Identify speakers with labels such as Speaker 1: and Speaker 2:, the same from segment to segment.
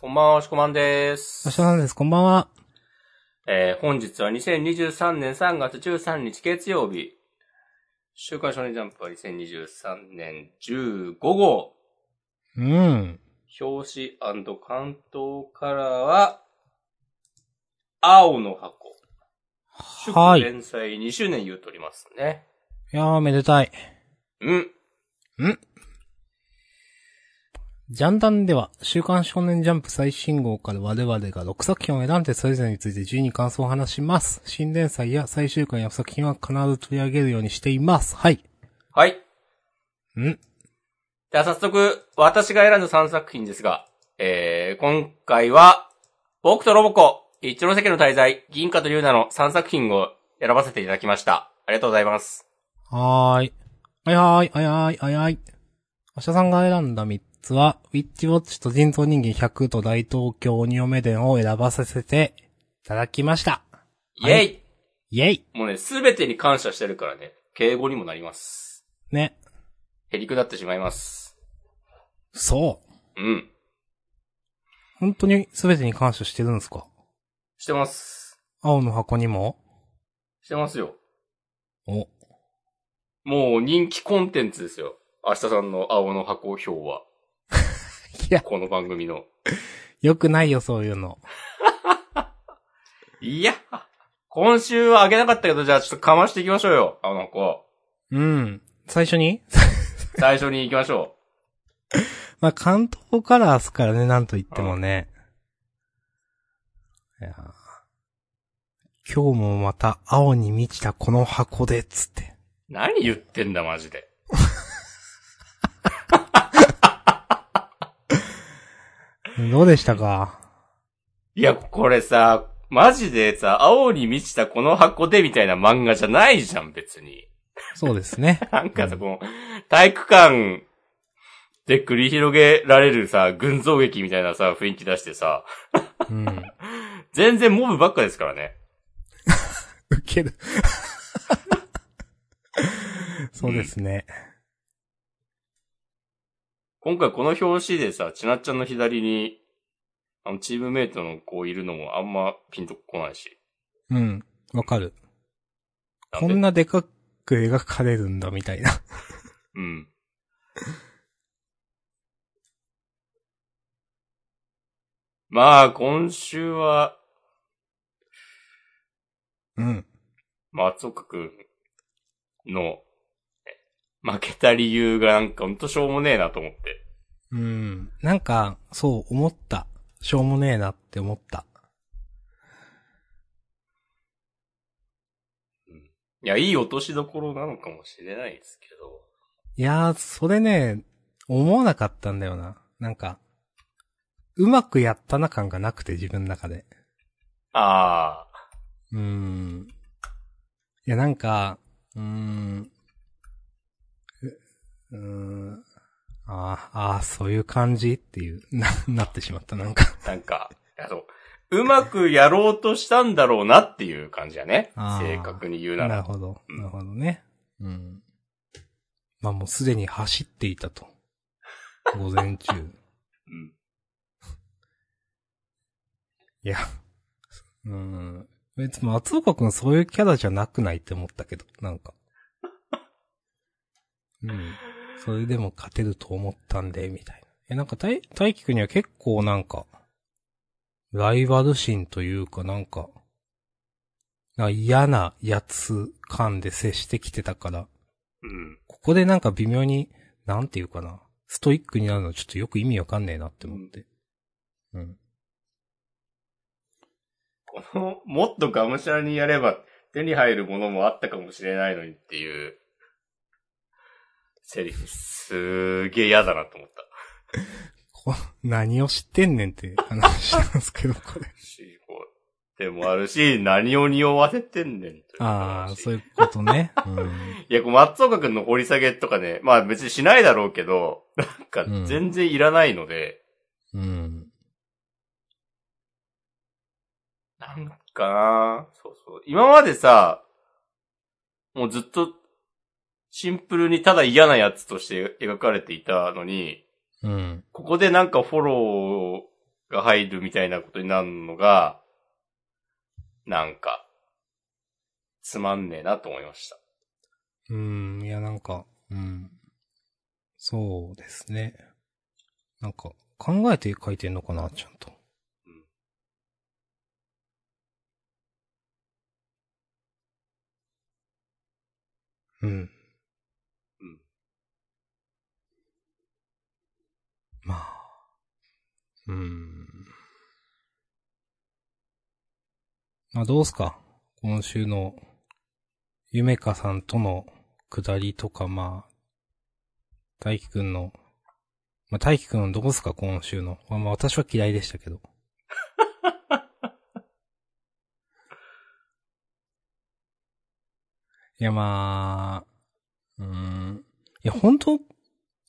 Speaker 1: こんばんは、しこまんです。
Speaker 2: 明日なんです。こんばんは。
Speaker 1: えー、本日は2023年3月13日月曜日。週刊少年ジャンプは2023年15号。
Speaker 2: うん。
Speaker 1: 表紙関東カラーは、青の箱。祝
Speaker 2: はい。い
Speaker 1: 連載2周年言うとりますね。
Speaker 2: やー、めでたい。
Speaker 1: うん。
Speaker 2: ジャンダンでは、週刊少年ジャンプ最新号から我々が6作品を選んでそれぞれについて順に感想を話します。新連載や最終回や作品は必ず取り上げるようにしています。はい。
Speaker 1: はい。
Speaker 2: ん
Speaker 1: では早速、私が選んだ3作品ですが、えー、今回は、僕とロボコ、一ノ関の滞在、銀河と龍奈の3作品を選ばせていただきました。ありがとうございます。
Speaker 2: はーい。はいはーい、はいはーい、はいはい。明日さんが選んだ3つは、ウィッチウォッチと人造人間100と大東京鬼嫁伝を選ばさせていただきました。
Speaker 1: イェイ、
Speaker 2: イェイ
Speaker 1: もうね、すべてに感謝してるからね、敬語にもなります。
Speaker 2: ね。
Speaker 1: へりくだってしまいます。
Speaker 2: そう。
Speaker 1: うん。
Speaker 2: 本当に全てに感謝してるんですか？
Speaker 1: してます。
Speaker 2: 青の箱にも？
Speaker 1: してますよ。
Speaker 2: お。
Speaker 1: もう人気コンテンツですよ。明日さんの青の箱表は。
Speaker 2: いや
Speaker 1: この番組の。
Speaker 2: よくないよ、そういうの。
Speaker 1: いや、今週はあげなかったけど、じゃあちょっとかましていきましょうよ、青の箱。
Speaker 2: うん。最初に？
Speaker 1: 最初に行きましょ
Speaker 2: まあ、関東カラーっすからね、なんと言ってもね。いやー今日もまた青に満ちたこの箱で、つって。
Speaker 1: う。何言ってんだ、マジで。
Speaker 2: どうでしたか？
Speaker 1: いや、これさ、マジでさ、青に満ちたこの箱でみたいな漫画じゃないじゃん、別に。
Speaker 2: そうですね。
Speaker 1: なんかさ、この、体育館で繰り広げられるさ、群像劇みたいなさ、雰囲気出してさ、
Speaker 2: うん。
Speaker 1: 全然モブばっかですからね。
Speaker 2: ウケる。そうですね。
Speaker 1: 今回この表紙でさ、ちなっちゃんの左に、あの、チームメイトの子いるのもあんまピンとこないし。
Speaker 2: うん。わかる。こんなでかく描かれるんだ、みたいな。
Speaker 1: うん。まあ、今週は、
Speaker 2: うん。
Speaker 1: 松岡くんの、え負けた理由がなんかほんとしょうもねえなと思って。
Speaker 2: うん。なんか、そう、思った。しょうもねえなって思った。
Speaker 1: いや、いい落としどころなのかもしれないですけど。
Speaker 2: いやー、それね、思わなかったんだよな。なんか、うまくやったな感がなくて、自分の中で。
Speaker 1: ああ、
Speaker 2: うーん。いや、なんか、うーん。うん。ああ、ああ、そういう感じっていう、な、なってしまった、なんか。
Speaker 1: なんか、いやそう。うまくやろうとしたんだろうなっていう感じやね。正確に言うなら。
Speaker 2: なるほど。
Speaker 1: うん
Speaker 2: なるほどね。うん。まあもうすでに走っていたと。午前中。
Speaker 1: うん。
Speaker 2: いや。うん。別に松岡くんそういうキャラじゃなくないって思ったけど、なんか。うん。それでも勝てると思ったんで、みたいな。え、なんか大、大輝くんには結構なんか、ライバル心というかなんか、な嫌なやつ感で接してきてたから、
Speaker 1: うん。
Speaker 2: ここでなんか微妙に、なんていうかな、ストイックになるのちょっとよく意味わかんねえなって思って。うん。
Speaker 1: この、もっとがむしゃらにやれば手に入るものもあったかもしれないのにっていう、セリフ、すーげえ嫌だなと思った。
Speaker 2: こ何を知ってんねんって話なんですけど、これ。
Speaker 1: でもあるし、何を匂わせてんねんという
Speaker 2: ああ、
Speaker 1: 話
Speaker 2: そういうことね。うん。
Speaker 1: いや、松岡くんの掘り下げとかね、まあ別にしないだろうけど、なんか
Speaker 2: うん
Speaker 1: 全然いらないので、
Speaker 2: うん。
Speaker 1: なんかなそうそう。今までさ、もうずっと、シンプルにただ嫌なやつとして描かれていたのに、
Speaker 2: うん。
Speaker 1: ここでなんかフォローが入るみたいなことになるのが、なんか、つまんねえなと思いました。
Speaker 2: うーん、いやなんか、うん。そうですね。なんか、考えて書いてんのかな、ちゃんと。うん。
Speaker 1: うん。
Speaker 2: まあ。うーん。まあどうすか？今週の、ゆめかさんとの下りとか、まあ、大輝くんの、まあ大輝くんどうすか？今週の。まあまあ私は嫌いでしたけど。いやまあ、うん。いや本当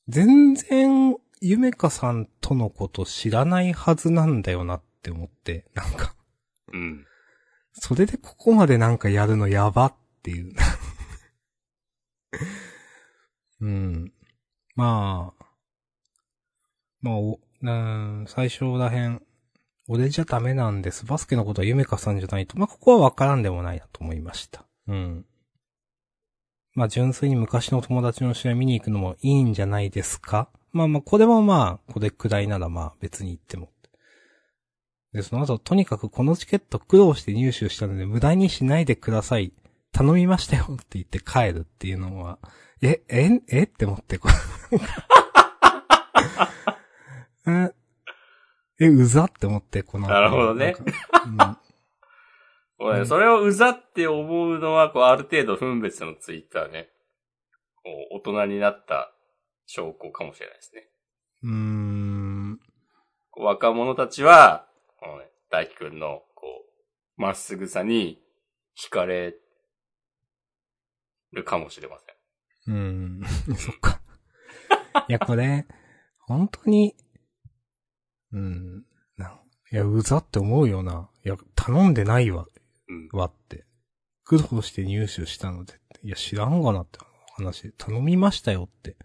Speaker 2: 全然、ゆめかさんとのこと知らないはずなんだよなって思って、なんか、
Speaker 1: うん。
Speaker 2: それでここまでなんかやるのやばっていう。うん。まあ、まあ、お、うん、最初らへん、俺じゃダメなんです。バスケのことはゆめかさんじゃないと。まあ、ここはわからんでもないなと思いました。うん。まあ、純粋に昔の友達の試合見に行くのもいいんじゃないですか？まあまあ、これもまあ、これくらいならまあ別に言っても。で、その後、とにかくこのチケット苦労して入手したので無駄にしないでください。頼みましたよって言って帰るっていうのは、え、え、えって思って、こ れえ、え、うざって思って、この後。
Speaker 1: なるほどね
Speaker 2: うん
Speaker 1: それをうざって思うのは、こう、ある程度分別のついたね、こう、大人になった証拠かもしれないですね。
Speaker 2: うーん。
Speaker 1: 若者たちは、このね、大輝くんの、こう、まっすぐさに惹かれるかもしれません。
Speaker 2: うん。そっか。いや、これ、本当に、うん。なんいや、うざって思うよな。いや、頼んでないわ、
Speaker 1: うん。
Speaker 2: わって。苦労して入手したので。いや、知らんがなって話。頼みましたよって。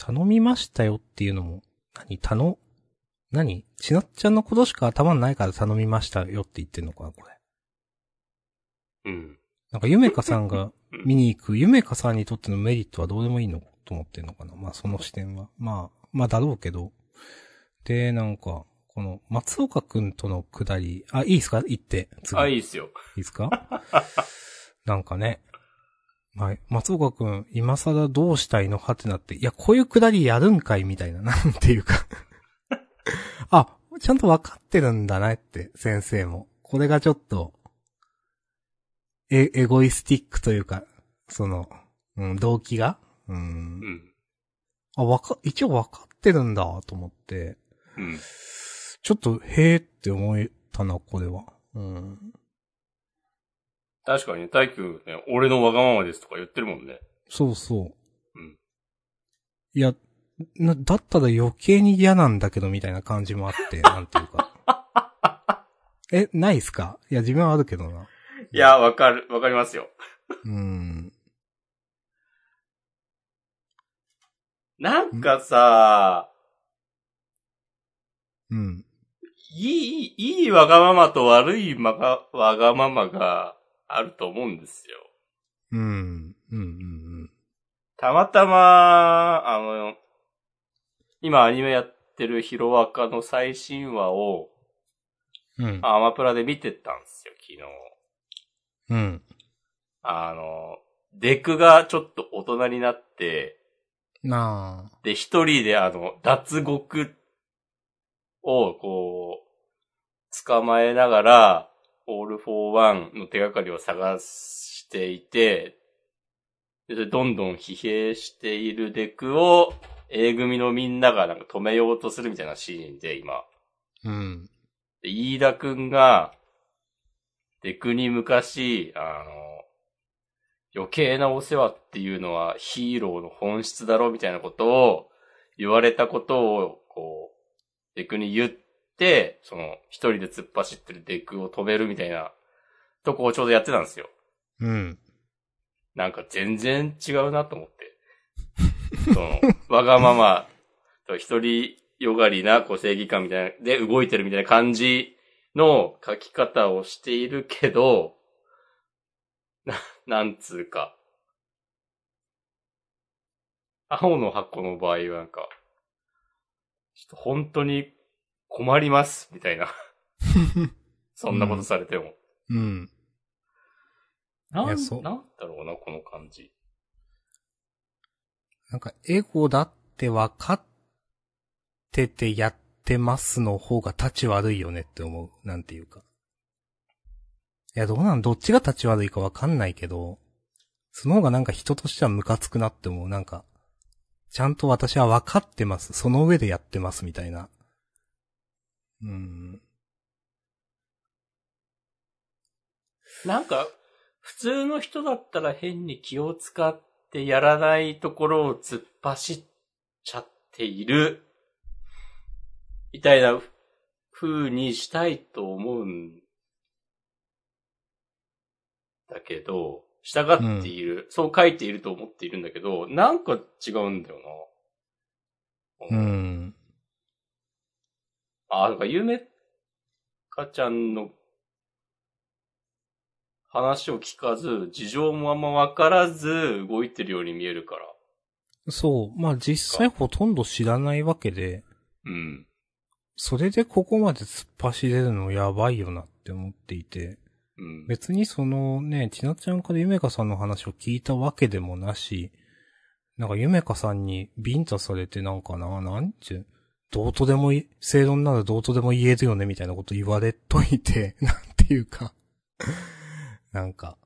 Speaker 2: 頼みましたよっていうのも、何頼、何？ちなっちゃんのことしか頭にないから頼みましたよって言ってんのかな、これ。
Speaker 1: うん。
Speaker 2: なんか、ゆめかさんが
Speaker 1: うん
Speaker 2: 見に行く、ゆめかさんにとってのメリットはどうでもいいのと思ってんのかな。まあ、その視点は。まあ、まあ、だろうけど。で、なんか、この、松岡くんとのくだり、あ、いいですか？言って。次
Speaker 1: あ、いいっすよ。
Speaker 2: いいですか？なんかね。まあ、松岡くん、今更どうしたいのはってなって、いや、こういうくだりやるんかいみたいな、なんていうか。あ、ちゃんと分かってるんだなって、先生も。これがちょっと、エ、エゴイスティックというか、その、うん、動機が？うん
Speaker 1: う。ん。
Speaker 2: あ、わか、一応分かってるんだ、と思って、
Speaker 1: うん。
Speaker 2: ちょっと、へーって思えたな、これは。うん。
Speaker 1: 確かにね、大輝ね、俺のわがままですとか言ってるもんね。
Speaker 2: そうそう。
Speaker 1: うん。
Speaker 2: いや、な、だったら余計に嫌なんだけどみたいな感じもあって、なんていうか。え、ないっすか？いや、自分はあるけどな。
Speaker 1: いや、わかる、わかりますよ。
Speaker 2: うーん。
Speaker 1: なんかさ、
Speaker 2: うん。
Speaker 1: いい、いいわがままと悪いまが、わがままがあると思うんですよ。
Speaker 2: うん。うん。うん。
Speaker 1: たまたま、あの、今アニメやってるヒロアカの最新話を
Speaker 2: うん。
Speaker 1: アマプラで見てたんですよ、昨日。
Speaker 2: うん。
Speaker 1: あの、デクがちょっと大人になって、
Speaker 2: なあ。
Speaker 1: で、一人であの、脱獄を、こう、捕まえながら、オールフォーワンの手がかりを探していて、で、どんどん疲弊しているデクを、A 組のみんながなんか止めようとするみたいなシーンで、今。
Speaker 2: うん。
Speaker 1: で、飯田くんが、デクに昔、あの、余計なお世話っていうのはヒーローの本質だろみたいなことを言われたことを、こう、デクに言って、その、一人で突っ走ってるデクを止めるみたいなとこをちょうどやってたんですよ。
Speaker 2: うん。
Speaker 1: なんか全然違うなと思って。その、わがままと一人よがりな、こう正義感みたいな、で動いてるみたいな感じの書き方をしているけど、な、なんつうか。青の箱の場合はなんか、ちょっと本当に困ります、みたいな。そんなことされても。
Speaker 2: うん。
Speaker 1: なん、
Speaker 2: いやそう
Speaker 1: なんだろうな、この感じ。
Speaker 2: なんか、エゴだって分かっててやってますの方が立ち悪いよねって思う。なんていうか。いや、どうなんどっちが立ち悪いか分かんないけど、その方がなんか人としてはムカつくなって思う。なんか、ちゃんと私は分かってます。その上でやってますみたいな。うん。
Speaker 1: なんか、普通の人だったら変に気を使ってやらないところを突っ走っちゃっている、みたいな風にしたいと思うんだけど、従っている、そう書いていると思っているんだけど、なんか違うんだよな。
Speaker 2: うん。
Speaker 1: あ、なんか、ゆめかちゃんの話を聞かず、事情もあんまわからず動いてるように見えるから。
Speaker 2: そう。まあ実際ほとんど知らないわけで、
Speaker 1: うん。
Speaker 2: それでここまで突っ走れるのやばいよなって思っていて、
Speaker 1: うん。
Speaker 2: 別にそのね、ちなちゃんからゆめかさんの話を聞いたわけでもなし、なんかゆめかさんにビンタされてなんかな、なんちゅう、どうとでもい、正論ならどうとでも言えるよねみたいなこと言われといて、なんていうか、なんか、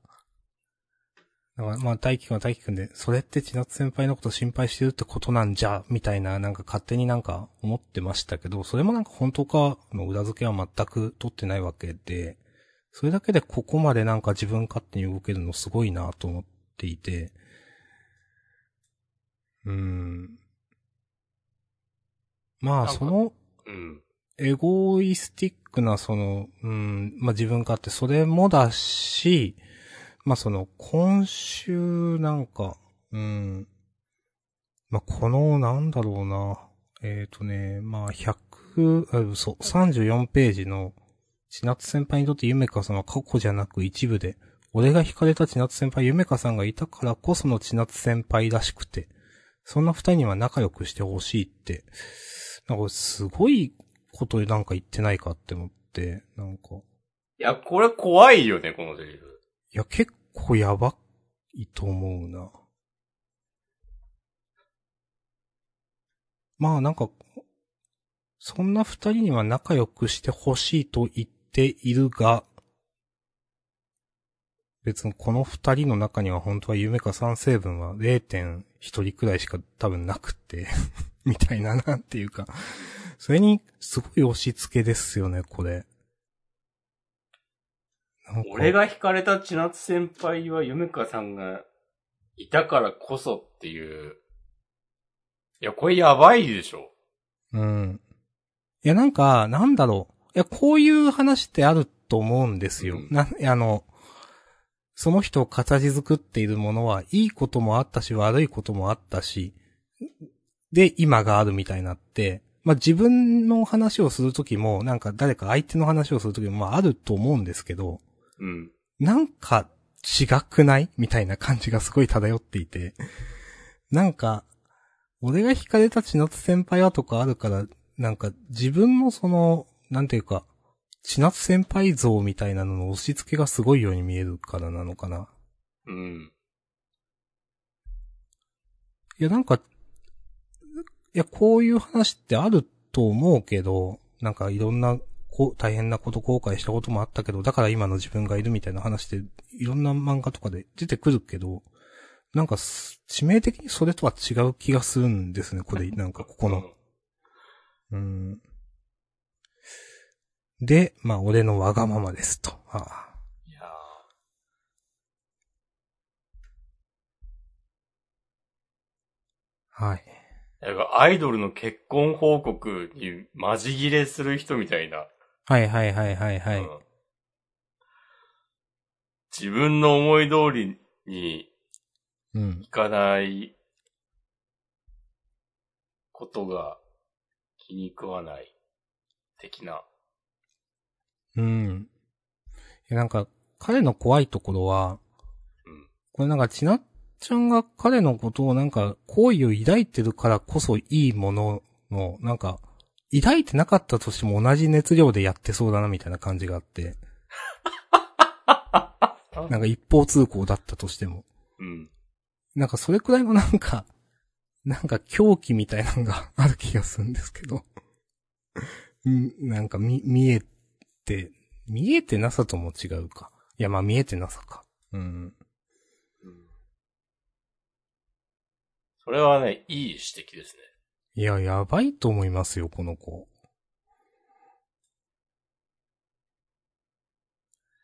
Speaker 2: だからまあ大輝くんは大輝くんで、それって千夏先輩のこと心配してるってことなんじゃ、みたいななんか勝手になんか思ってましたけど、それもなんか本当かの裏付けは全く取ってないわけで、それだけでここまでなんか自分勝手に動けるのすごいなと思っていて、うーん。まあ、その、
Speaker 1: うん。
Speaker 2: エゴイスティックな、その、うん、まあ自分勝手、それもだし、まあその、今週なんか、うん、まあこの、なんだろうな、えっ、とね、まあ100、あ、嘘、34ページの、千夏先輩にとってゆめかさんは過去じゃなく一部で、俺が惹かれた千夏先輩ゆめかさんがいたからこその千夏先輩らしくて、そんな二人には仲良くしてほしいって、なんかすごいことなんか言ってないかって思って、なんか、
Speaker 1: いや、これ怖いよね、このセリフ。
Speaker 2: いや結構やばいと思うな。まあなんか、そんな二人には仲良くしてほしいと言っているが、別にこの二人の中には本当は夢か三成分は0.1人くらいしか多分なくって、みたいななんていうか、それにすごい押し付けですよね、これ。
Speaker 1: 俺が惹かれた千夏先輩はゆめかさんがいたからこそっていう。いや、これやばいでしょ。
Speaker 2: うん。いや、なんか、なんだろう。いや、こういう話ってあると思うんですよ。
Speaker 1: うん
Speaker 2: な、あの、その人を形作っているものは、いいこともあったし、悪いこともあったし、で、今があるみたいになって、まあ、自分の話をするときも、なんか誰か相手の話をするときも、まあ、あると思うんですけど、
Speaker 1: うん。
Speaker 2: なんか違くないみたいな感じがすごい漂っていて。なんか、俺が惹かれた千夏先輩はとかあるから、なんか自分のその、なんていうか、千夏先輩像みたいなのの押し付けがすごいように見えるからなのかな。
Speaker 1: うん。
Speaker 2: いや、なんか、いや、こういう話ってあると思うけど、なんかいろんな、こう、大変なこと後悔したこともあったけど、だから今の自分がいるみたいな話って、いろんな漫画とかで出てくるけど、なんかす、致命的にそれとは違う気がするんですね、これ、なんかここの。うん。で、まあ、俺のわがままですと。あ
Speaker 1: や
Speaker 2: はい。
Speaker 1: ーなんかアイドルの結婚報告にマジ切れする人みたいな。
Speaker 2: はいはいはいはいはい。
Speaker 1: うん自分の思い通りに
Speaker 2: うん。
Speaker 1: いかないことが気に食わない。的な。
Speaker 2: うん。いやなんか、彼の怖いところは、
Speaker 1: うん。
Speaker 2: これなんか、ちなっちゃんが彼のことをなんか、好意を抱いてるからこそいいものの、なんか、抱いてなかったとしても同じ熱量でやってそうだなみたいな感じがあって、なんか一方通行だったとしても。
Speaker 1: うん。
Speaker 2: なんかそれくらいのなんか、なんか狂気みたいなのがある気がするんですけど。うん、なんか見、見えて、見えてなさとも違うか。いや、まあ見えてなさか。うん。
Speaker 1: うんそれはね、いい指摘ですね。
Speaker 2: いや、やばいと思いますよ、この子。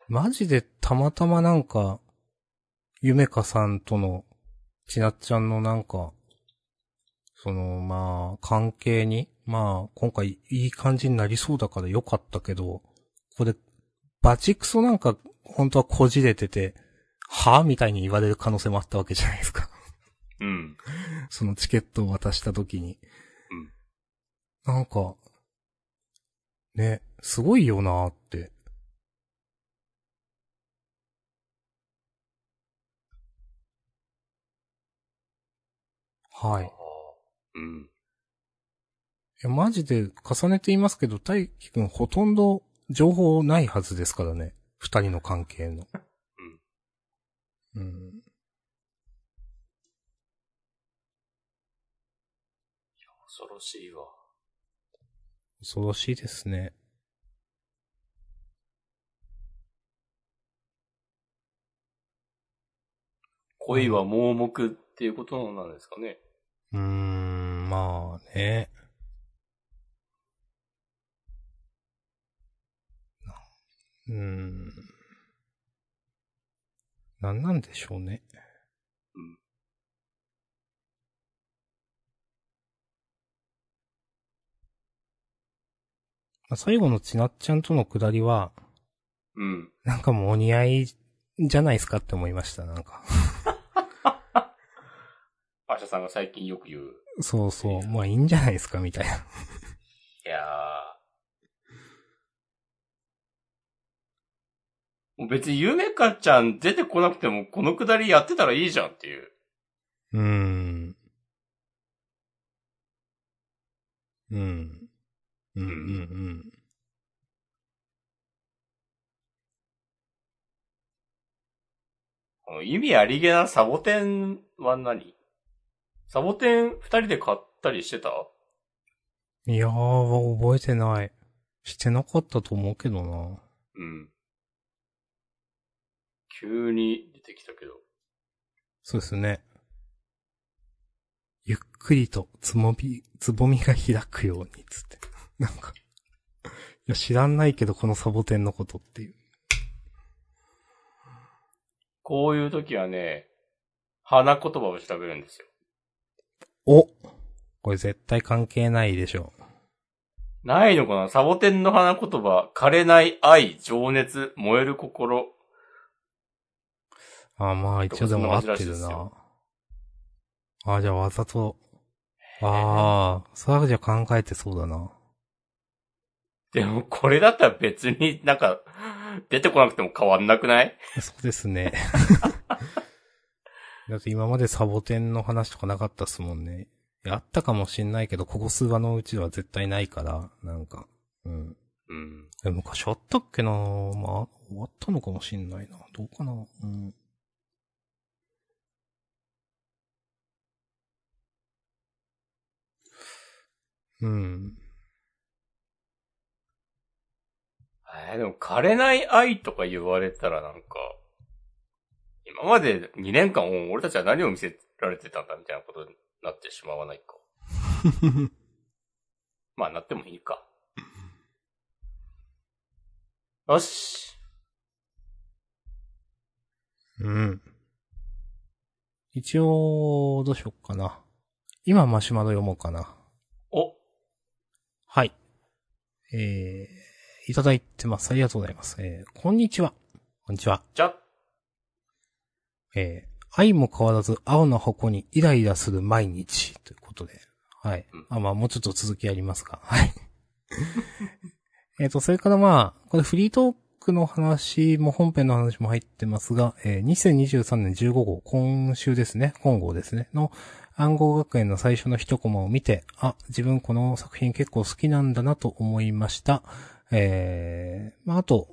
Speaker 2: マジでたまたまなんか、ゆめかさんとの、ちなっちゃんのなんか、その、まあ、関係に、まあ、今回いい感じになりそうだからよかったけど、これ、バチクソなんか、本当はこじれてて、はみたいに言われる可能性もあったわけじゃないですか。
Speaker 1: うん。
Speaker 2: そのチケットを渡した時に。
Speaker 1: うん
Speaker 2: なんか、ね、すごいよなーって。はい。い
Speaker 1: うん。
Speaker 2: や、マジで重ねて言いますけど、大輝くんほとんど情報ないはずですからね。二人の関係の。うん。
Speaker 1: 恐ろしいわ。
Speaker 2: 恐ろしいですね。
Speaker 1: 恋は盲目っていうことなんですかね。
Speaker 2: うーん、まあね。うーん。なんなんでしょうね。
Speaker 1: うん。
Speaker 2: まあ、最後のちなっちゃんとのくだりは、
Speaker 1: うん。
Speaker 2: なんかもうお似合いじゃないですかって思いました、なんか。
Speaker 1: アシャさんが最近よく言う。
Speaker 2: そうそう、まあいいんじゃないですか、みたいな。
Speaker 1: いやー。もう別にゆめかちゃん出てこなくてもこのくだりやってたらいいじゃんっていう。
Speaker 2: うーん。うん。うん、うん、うん。
Speaker 1: 意味ありげなサボテンは何？サボテン二人で買ったりしてた？
Speaker 2: いやー、覚えてない。してなかったと思うけどな。
Speaker 1: うん。急に出てきたけど。
Speaker 2: そうですね。ゆっくりとつもみ、つぼみが開くように、つって。なんか。いや、知らんないけど、このサボテンのことっていう。
Speaker 1: こういう時はね、花言葉を調べるんですよ。
Speaker 2: おこれ絶対関係ないでしょ。
Speaker 1: ないのかな？サボテンの花言葉、枯れない愛、情熱、燃える心。
Speaker 2: あ、まあ一応でも合ってるな。あ、じゃあわざと。ああ、それはじゃあ考えてそうだな。
Speaker 1: でもこれだったら別になんか、出てこなくても変わんなくない？
Speaker 2: そうですね。だって今までサボテンの話とかなかったっすもんね。あったかもしんないけど、ここ数話のうちでは絶対ないから、なんか。うん。
Speaker 1: うん。
Speaker 2: え、昔あったっけなまあ、終わったのかもしんないな。どうかなうん。うん。
Speaker 1: えーでも枯れない愛とか言われたらなんか、今まで2年間俺たちは何を見せられてたんだみたいなことになってしまわないか。まあなってもいいか。よし。
Speaker 2: うん。一応、どうしよっかな。今マシュマロ読もうかな。
Speaker 1: お、
Speaker 2: はい。えー、いただいてます。ありがとうございます。えー、こんにちは。こんにちは。
Speaker 1: じゃ、
Speaker 2: えー、愛も変わらず青の箱にイライラする毎日ということで。はい
Speaker 1: うん。
Speaker 2: あ、まあ、もうちょっと続きありますが。はい。えっと、それからまあ、これフリートークの話も本編の話も入ってますが、えー2023年15号、今週ですね、今号ですね、の暗号学園の最初の一コマを見て、あ、自分この作品結構好きなんだなと思いました。えー、まあ、あと、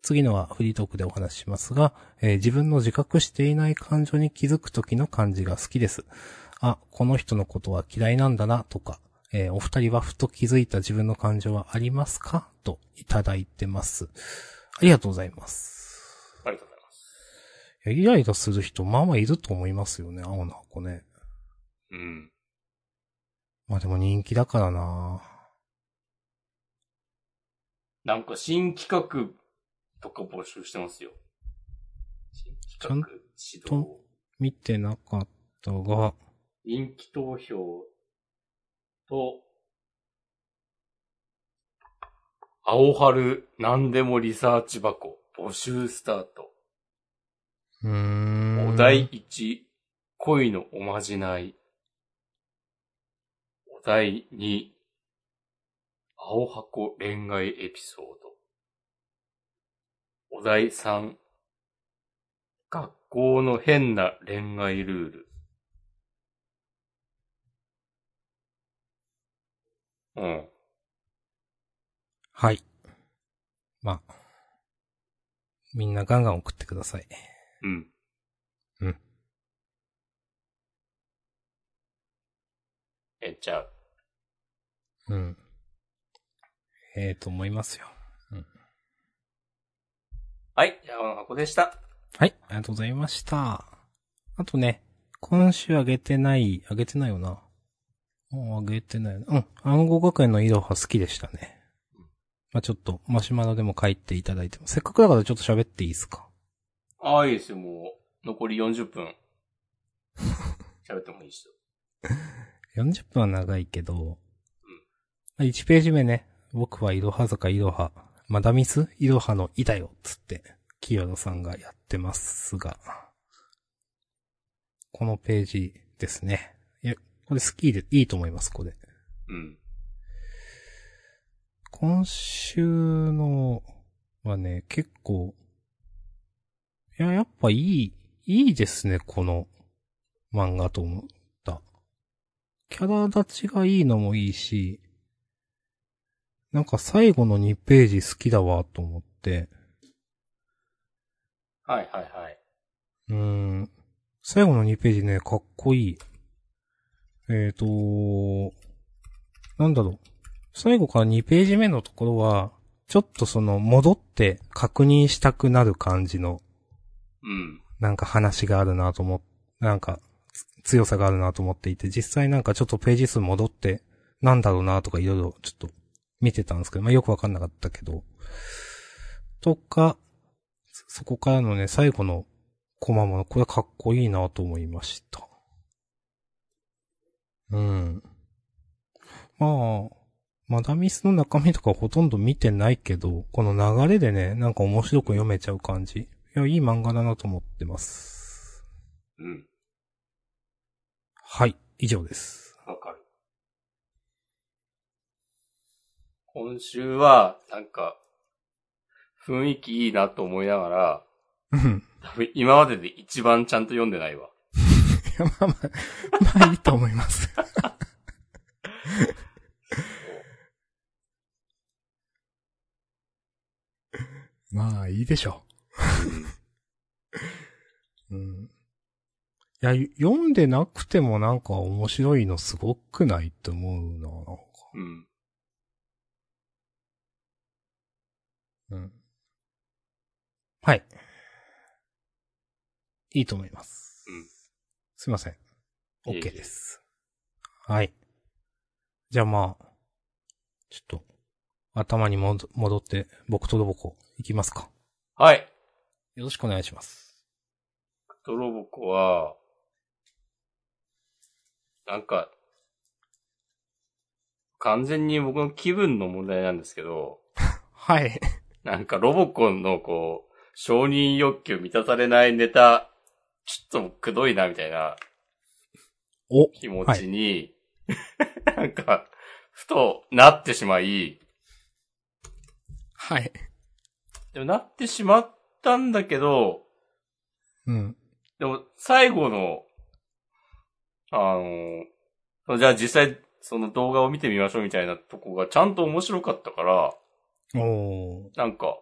Speaker 2: 次のはフリートークでお話ししますが、えー自分の自覚していない感情に気づく時の感じが好きです。あ、この人のことは嫌いなんだな、とか、えーお二人はふと気づいた自分の感情はありますか？といただいてます。ありがとうございます。
Speaker 1: ありがとうございます。
Speaker 2: いやイライラする人、まあまあいると思いますよね、青の箱ね。
Speaker 1: うん。
Speaker 2: まあでも人気だからな
Speaker 1: なんか新企画とか募集してますよ。新企画、指
Speaker 2: と
Speaker 1: 導、
Speaker 2: 見てなかったが、
Speaker 1: 人気投票と、青春何でもリサーチ箱募集スタート。
Speaker 2: うーん。
Speaker 1: お題1、恋のおまじない。お題2、青箱恋愛エピソード。お題3、学校の変な恋愛ルール。うん。
Speaker 2: はい。まあ。みんなガンガン送ってください。
Speaker 1: うん。
Speaker 2: うん。
Speaker 1: えっちゃう。
Speaker 2: うん。ええと思いますよ。
Speaker 1: はい、じゃあ、ここでした。
Speaker 2: はい、ありがとうございました。あとね、今週あげてない、あげてないよな。もうあげてないな。うん、暗号学園のイロハ好きでしたね。まあちょっと、マシュマロでも書いていただいても、せっかくだからちょっと喋っていいですか？
Speaker 1: ああ、いいですよ、もう。残り40分。喋ってもいいですよ。
Speaker 2: ?40 分は長いけど、1ページ目ね、僕はイロハ坂イロハ、マダミス？イロハのイだよ、つって、清野さんがやってますが、このページですね。いや、これ好きで、いいと思います、これ。
Speaker 1: うん。
Speaker 2: 今週のはね、結構、いや、やっぱいい、いいですね、この漫画と思った。キャラ立ちがいいのもいいし、なんか最後の2ページ好きだわ、と思って、
Speaker 1: はいはいはい。
Speaker 2: うーん、最後の2ページね、かっこいい。えーと、なんだろう。最後から2ページ目のところは、ちょっとその戻って確認したくなる感じの、
Speaker 1: うん。
Speaker 2: なんか話があるなと思っ、なんかつ強さがあるなと思っていて、実際なんかちょっとページ数戻って、なんだろうなとかいろいろちょっと見てたんですけど、まあよくわかんなかったけど、とか、そそこからのね、最後のコマも、これかっこいいなと思いました。うん。まあ、マダミスの中身とかほとんど見てないけど、この流れでね、なんか面白く読めちゃう感じ。いや、いい漫画だなと思ってます。
Speaker 1: うん。
Speaker 2: はい、以上です。
Speaker 1: わかる。今週は、なんか、雰囲気いいなと思いながら、
Speaker 2: うん。
Speaker 1: 多分今までで一番ちゃんと読んでないわ。
Speaker 2: いや、まあまあ、まあいいと思います。まあ、いいでしょう。うん。いや、読んでなくてもなんか面白いのすごくないって思うな、なんか。
Speaker 1: うん。
Speaker 2: うん。はい。いいと思います。
Speaker 1: うん。
Speaker 2: すいません。OK です。はい。じゃあまあ、ちょっと、頭に戻って、僕とロボコ、いきますか。
Speaker 1: はい。
Speaker 2: よろしくお願いします。
Speaker 1: トロボコは、なんか、完全に僕の気分の問題なんですけど、
Speaker 2: はい。
Speaker 1: なんかロボコンのこう、承認欲求満たされないネタ、ちょっとくどいなみたいな
Speaker 2: お、
Speaker 1: 気持ちに、なんか、ふとなってしまい、
Speaker 2: はい。
Speaker 1: でもなってしまったんだけど、
Speaker 2: うん。
Speaker 1: でも最後の、あの、じゃあ実際その動画を見てみましょうみたいなとこがちゃんと面白かったから、
Speaker 2: おー。
Speaker 1: なんか、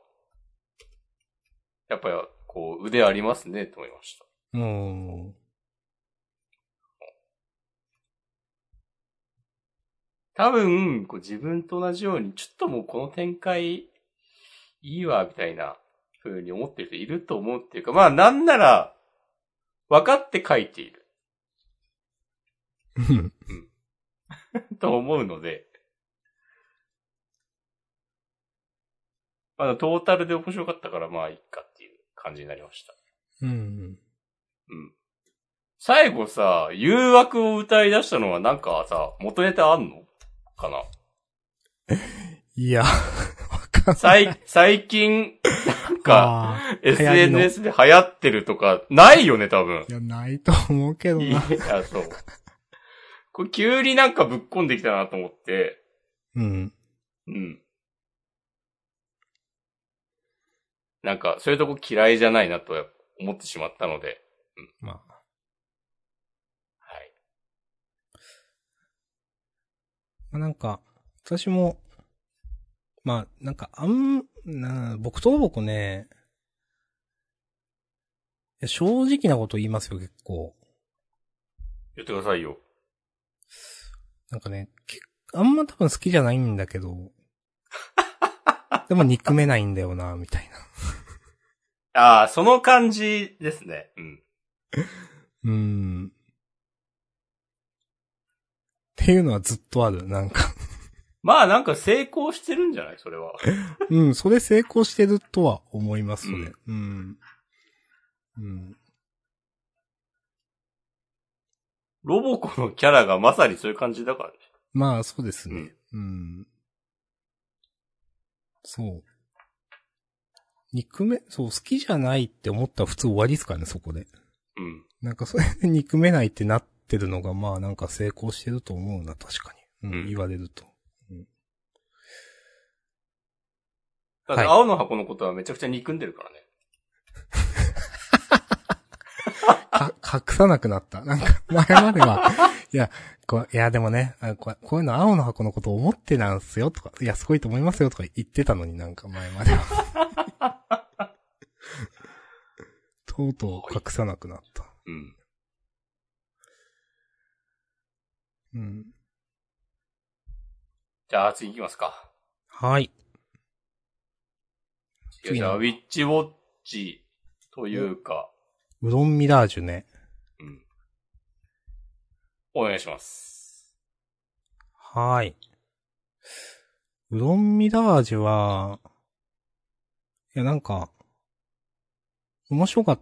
Speaker 1: やっぱりこう腕ありますね、と思いました。
Speaker 2: おー。
Speaker 1: 多分、こう自分と同じように、ちょっともうこの展開いいわ、みたいな風に思ってる人いると思うっていうか、まあなんなら、分かって書いている
Speaker 2: うん。
Speaker 1: と思うので、まあトータルで面白かったからまあいいかっていう感じになりました。
Speaker 2: うん。
Speaker 1: うん。最後さ、誘惑を歌い出したのはなんかさ、元ネタあんの？かな？い
Speaker 2: や。
Speaker 1: 最、最近、なんか、SNS で流行ってるとか、ないよね、多分
Speaker 2: い。や、ないと思うけど
Speaker 1: い
Speaker 2: な。
Speaker 1: や、そう。これ急になんかぶっこんできたなと思って、
Speaker 2: うん。
Speaker 1: うん。なんか、そういうとこ嫌いじゃないなと思ってしまったので、
Speaker 2: まあ。
Speaker 1: はい。
Speaker 2: まあ、なんか、私も、まあ、なんか、あん、な、僕と僕ね、いや正直なこと言いますよ、結構。
Speaker 1: 言ってくださいよ。
Speaker 2: なんかね、けあんま多分好きじゃないんだけど、でも憎めないんだよな、みたいな。
Speaker 1: ああ、その感じですね。うん。
Speaker 2: うーん。っていうのはずっとある、なんか。
Speaker 1: まあなんか成功してるんじゃない？それは。
Speaker 2: うん、それ成功してるとは思いますね。うん。うん。
Speaker 1: ロボコのキャラがまさにそういう感じだからね。
Speaker 2: まあ、そうですね。うん。そう。憎め、そう、好きじゃないって思ったら普通終わりですからね、そこで。
Speaker 1: うん。
Speaker 2: なんかそれで憎めないってなってるのが、まあなんか成功してると思うな、確かに。うん、
Speaker 1: うん
Speaker 2: 言われると。
Speaker 1: だって
Speaker 2: はい
Speaker 1: 青の箱のことはめちゃくちゃ憎んでるからね。
Speaker 2: か、隠さなくなった。なんか、前までは、いや、こういや、でもね、あここういうの青の箱のこと思ってなんすよとか、いや、すごいと思いますよとか言ってたのになんか前までは。とうとう隠さなくなった。
Speaker 1: うん。
Speaker 2: うん。
Speaker 1: じゃあ次行きますか。
Speaker 2: はい。
Speaker 1: ウィッチウォッチというか、
Speaker 2: うどんミラージュね。
Speaker 1: うん。お願いします。
Speaker 2: はい。うどんミラージュは、いや、なんか、面白かっ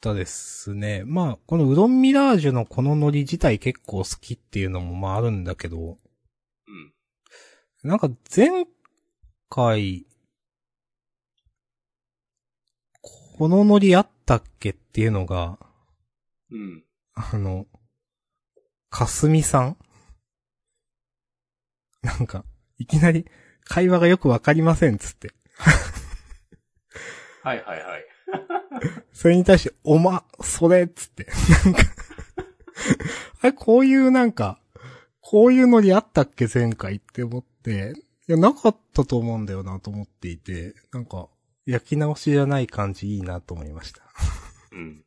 Speaker 2: たですね。まあ、このうどんミラージュのこのノリ自体結構好きっていうのもまああるんだけど、
Speaker 1: うん。
Speaker 2: なんか前回、このノリあったっけっていうのが、
Speaker 1: うん。
Speaker 2: あの、かすみさん？なんか、いきなり会話がよくわかりませんっつって。
Speaker 1: はいはいはい。
Speaker 2: それに対して、おま、それっつって。なんかあれ、こういうなんか、こういうノリあったっけ前回って思って、いや、なかったと思うんだよなと思っていて、なんか、焼き直しじゃない感じいいなと思いました。
Speaker 1: うん。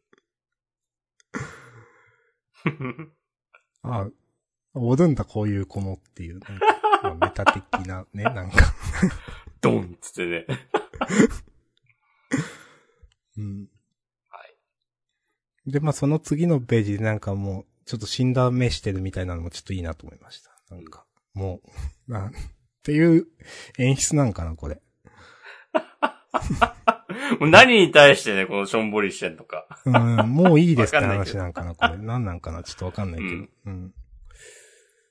Speaker 2: ああ、おるんだ、こういう子もっていう、なんかまあメタ的な ね、なんか。
Speaker 1: ドンっつってね。
Speaker 2: うん。
Speaker 1: はい。
Speaker 2: で、まあ、その次のページでなんかもう、ちょっと死んだ目してるみたいなのもちょっといいなと思いました。なんか、もう、なん、っていう演出なんかな、これ。
Speaker 1: もう何に対してね、このしょんぼりしてんのか。
Speaker 2: うん、もういいですって話なんかな、これ。なんなんかな、ちょっとわかんないけど。
Speaker 1: うん
Speaker 2: うん。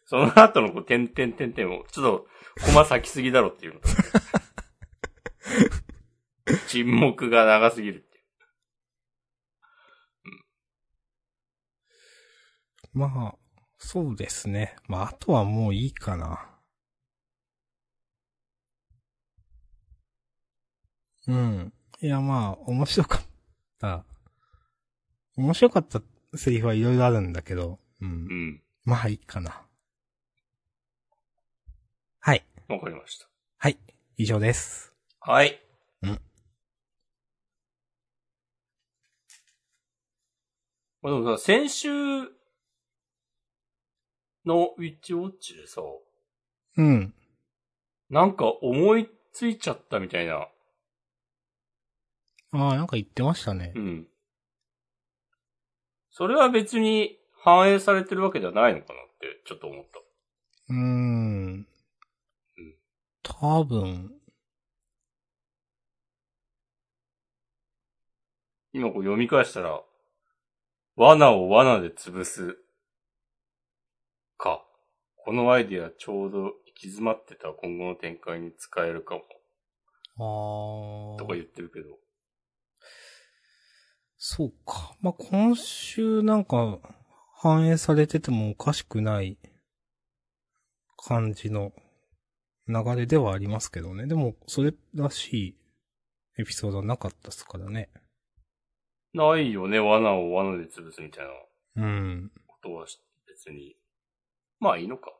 Speaker 1: その後のこう、てんてんてんてんも、ちょっと、コマ咲きすぎだろっていう。沈黙が長すぎるっていう。
Speaker 2: まあ、そうですね。まあ、あとはもういいかな。うん。いや、まあ、面白かった。面白かったセリフはいろいろあるんだけど、う。
Speaker 1: うんん。
Speaker 2: まあ、いいかな。はい。
Speaker 1: わかりました。
Speaker 2: はい。以上です。
Speaker 1: はい。
Speaker 2: うん
Speaker 1: まあでもさ、先週のウィッチウォッチでさ、
Speaker 2: うん。
Speaker 1: なんか思いついちゃったみたいな。
Speaker 2: ああ、なんか言ってましたね
Speaker 1: う。ん。それは別に反映されてるわけではないのかなってちょっと思った。
Speaker 2: うーん。多分、
Speaker 1: 今こう読み返したら、罠を罠で潰す。か。このアイディアちょうど行き詰まってた今後の展開に使えるかも。
Speaker 2: ああ。
Speaker 1: とか言ってるけど。
Speaker 2: そうか。まあ、今週なんか反映されててもおかしくない感じの流れではありますけどね。でも、それらしいエピソードはなかったっすからね。
Speaker 1: ないよね、罠を罠で潰すみたいな
Speaker 2: うん。
Speaker 1: ことはし別に。まあいいのか。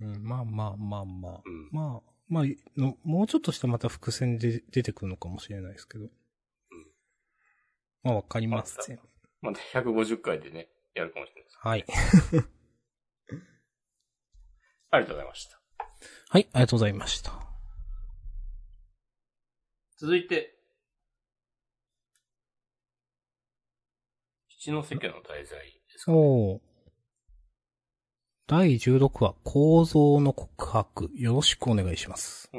Speaker 2: うん、まあまあまあまあ。
Speaker 1: うん。
Speaker 2: まあ、まあ、のもうちょっとしたまた伏線で出てくるのかもしれないですけど。まあわかりません。
Speaker 1: また150回でね、やるかもしれないです。
Speaker 2: はい。
Speaker 1: ありがとうございました。
Speaker 2: はい、ありがとうございました。
Speaker 1: 続いて、七の世家の滞在ですかね。
Speaker 2: おー第16話、構造の告白。よろしくお願いします。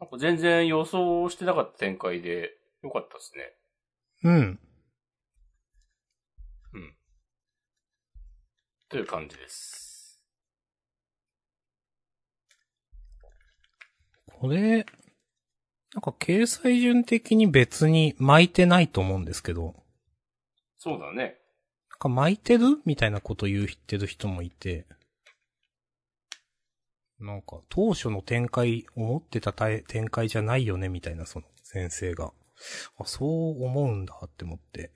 Speaker 1: なんか全然予想してなかった展開で、よかったですね。
Speaker 2: うん。
Speaker 1: うん。という感じです。
Speaker 2: これ、なんか掲載順的に別に巻いてないと思うんですけど、
Speaker 1: そうだね。
Speaker 2: なんか巻いてるみたいなこと言うってる人もいて、なんか当初の展開、思ってた展開じゃないよねみたいなその先生が、あ、そう思うんだって思って。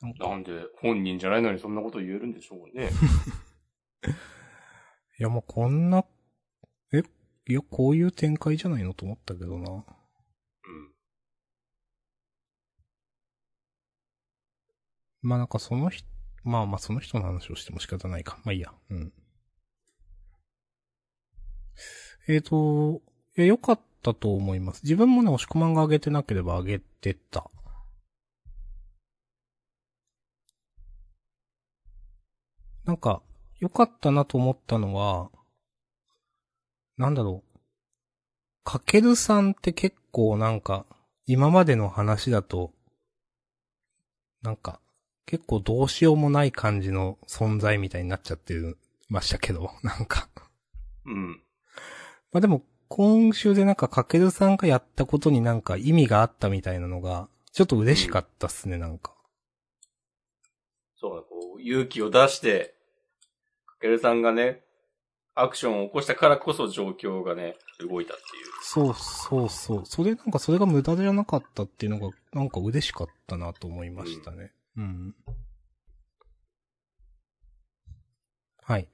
Speaker 2: なんか
Speaker 1: なんで本人じゃないのにそんなこと言えるんでしょうね。
Speaker 2: いやもうこんな、え、いやこういう展開じゃないのと思ったけどな。
Speaker 1: うん。
Speaker 2: まあなんかその人、まあまあその人の話をしても仕方ないか。まあいいや。うん。えーと、いや、良かったと思います。自分もね、押し込まんが上げてなければ上げてた。なんか、良かったなと思ったのは、なんだろう。かけるさんって結構なんか、今までの話だと、なんか、結構どうしようもない感じの存在みたいになっちゃってましたけど、なんか。
Speaker 1: うん。
Speaker 2: まあでも、今週でなんかかけるさんがやったことになんか意味があったみたいなのが、ちょっと嬉しかったっすね、なんか。
Speaker 1: そうだ、こう、勇気を出して、かけるさんがね、アクションを起こしたからこそ状況がね、動いたっていう。
Speaker 2: そうそうそう。それなんかそれが無駄じゃなかったっていうのが、なんか嬉しかったなと思いましたね。うん。はい。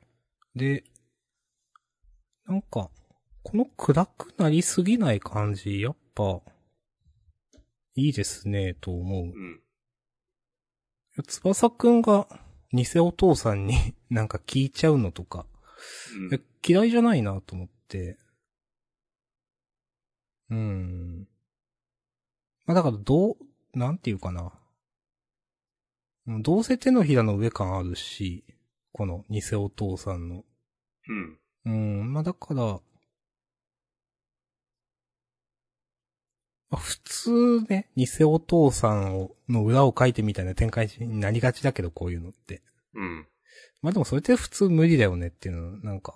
Speaker 2: で、なんか、この暗くなりすぎない感じ、やっぱ、いいですね、と思う。
Speaker 1: うん。
Speaker 2: 翼くんが、偽お父さんに なんか聞いちゃうのとか、
Speaker 1: うん
Speaker 2: え嫌いじゃないなと思って。うーん。まあだからどう、なんていうかな。うんどうせ手のひらの上感あるし、この偽お父さんの。
Speaker 1: うん。
Speaker 2: うん、まあだから、まあ普通ね、偽お父さんを、の裏を書いてみたいな展開になりがちだけど、こういうのって。
Speaker 1: うん。
Speaker 2: まあでもそれって普通無理だよねっていうのは、なんか、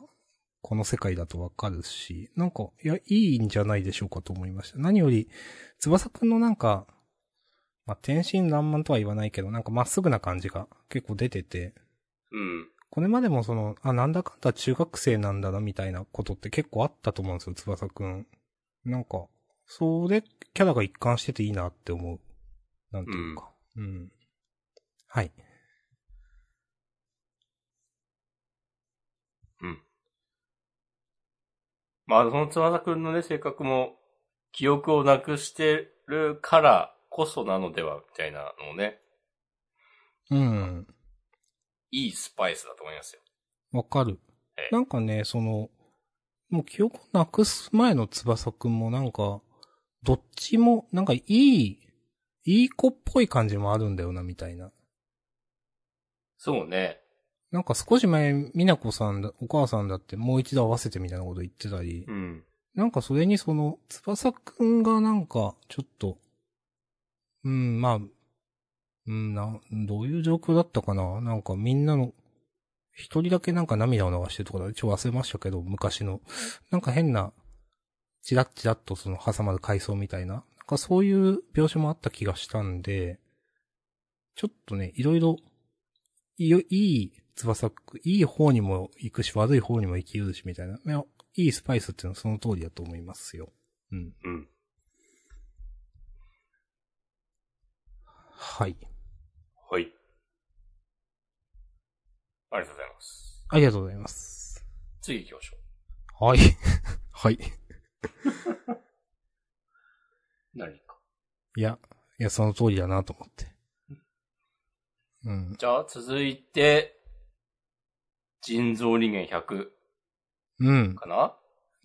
Speaker 2: この世界だとわかるし、なんか、いや、いいんじゃないでしょうかと思いました。何より、翼くんのなんか、まあ、天真爛漫とは言わないけど、なんかまっすぐな感じが結構出てて、
Speaker 1: うん。
Speaker 2: これまでもその、あ、なんだかんだ中学生なんだなみたいなことって結構あったと思うんですよ、翼くん。なんか、それ、キャラが一貫してていいなって思う。なんていうか。うん。はい。
Speaker 1: うん。まあ、その翼くんのね、性格も、記憶をなくしてるからこそなのでは、みたいなのをね、
Speaker 2: うん。
Speaker 1: いいスパイスだと思いますよ。
Speaker 2: わかる
Speaker 1: え。
Speaker 2: なんかね、その、もう記憶をなくす前の翼くんもなんか、どっちも、なんかいい、いい子っぽい感じもあるんだよな、みたいな。
Speaker 1: そうね。
Speaker 2: なんか少し前、みなこさんだ、お母さんだってもう一度合わせてみたいなこと言ってたり、
Speaker 1: うん。
Speaker 2: なんかそれにその、翼くんがなんか、ちょっと、うん、まあ、うん、な、どういう状況だったかな？なんかみんなの、一人だけなんか涙を流してるとかだ、ちょ忘れましたけど、昔の。なんか変な、チラッチラッとその挟まる階層みたいな。なんかそういう描写もあった気がしたんで、ちょっとね、いろいろ、いい、い翼、いい方にも行くし、悪い方にも行きうるし、みたいな。いやいいスパイスっていうのはその通りだと思いますよ。うん。
Speaker 1: うん。
Speaker 2: はい。
Speaker 1: はい。ありがとうございます。
Speaker 2: ありがとうございます。
Speaker 1: 次行きましょ
Speaker 2: はい。はい。
Speaker 1: う。何か。
Speaker 2: いや、いや、その通りだなと思って。うん。
Speaker 1: じゃあ、続いて、人造人間100
Speaker 2: うん。
Speaker 1: かな？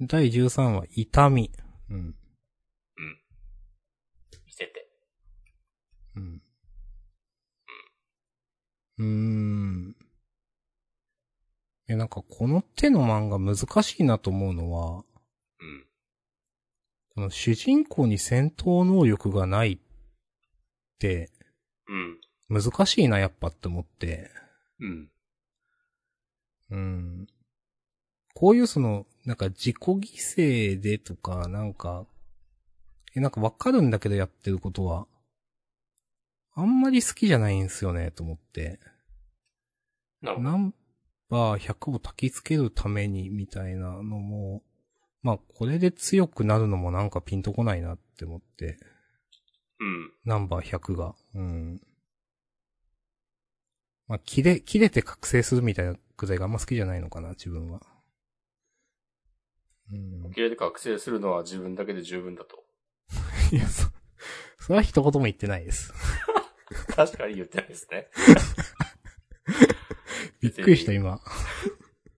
Speaker 2: 第13話、痛み。うん。
Speaker 1: 見せて。
Speaker 2: うん。うーん。いや、なんかこの手の漫画難しいなと思うのは、
Speaker 1: うん。
Speaker 2: この主人公に戦闘能力がないって、
Speaker 1: うん。
Speaker 2: 難しいな、やっぱって思って。
Speaker 1: うん。
Speaker 2: うん。こういうその、なんか自己犠牲でとか、なんか、え、なんかわかるんだけどやってることは、あんまり好きじゃないんですよね、と思って。
Speaker 1: なるほど。
Speaker 2: ナンバー100を焚きつけるために、みたいなのも、まあ、これで強くなるのもなんかピンとこないなって思って。
Speaker 1: うん。
Speaker 2: ナンバー100が。うん。まあ、切れ、切れて覚醒するみたいなくらいがあんま好きじゃないのかな、自分は。うん。
Speaker 1: 切れて覚醒するのは自分だけで十分だと。
Speaker 2: いや、そ、それは一言も言ってないです。
Speaker 1: 確かに言ってないですね。
Speaker 2: びっくりした、今。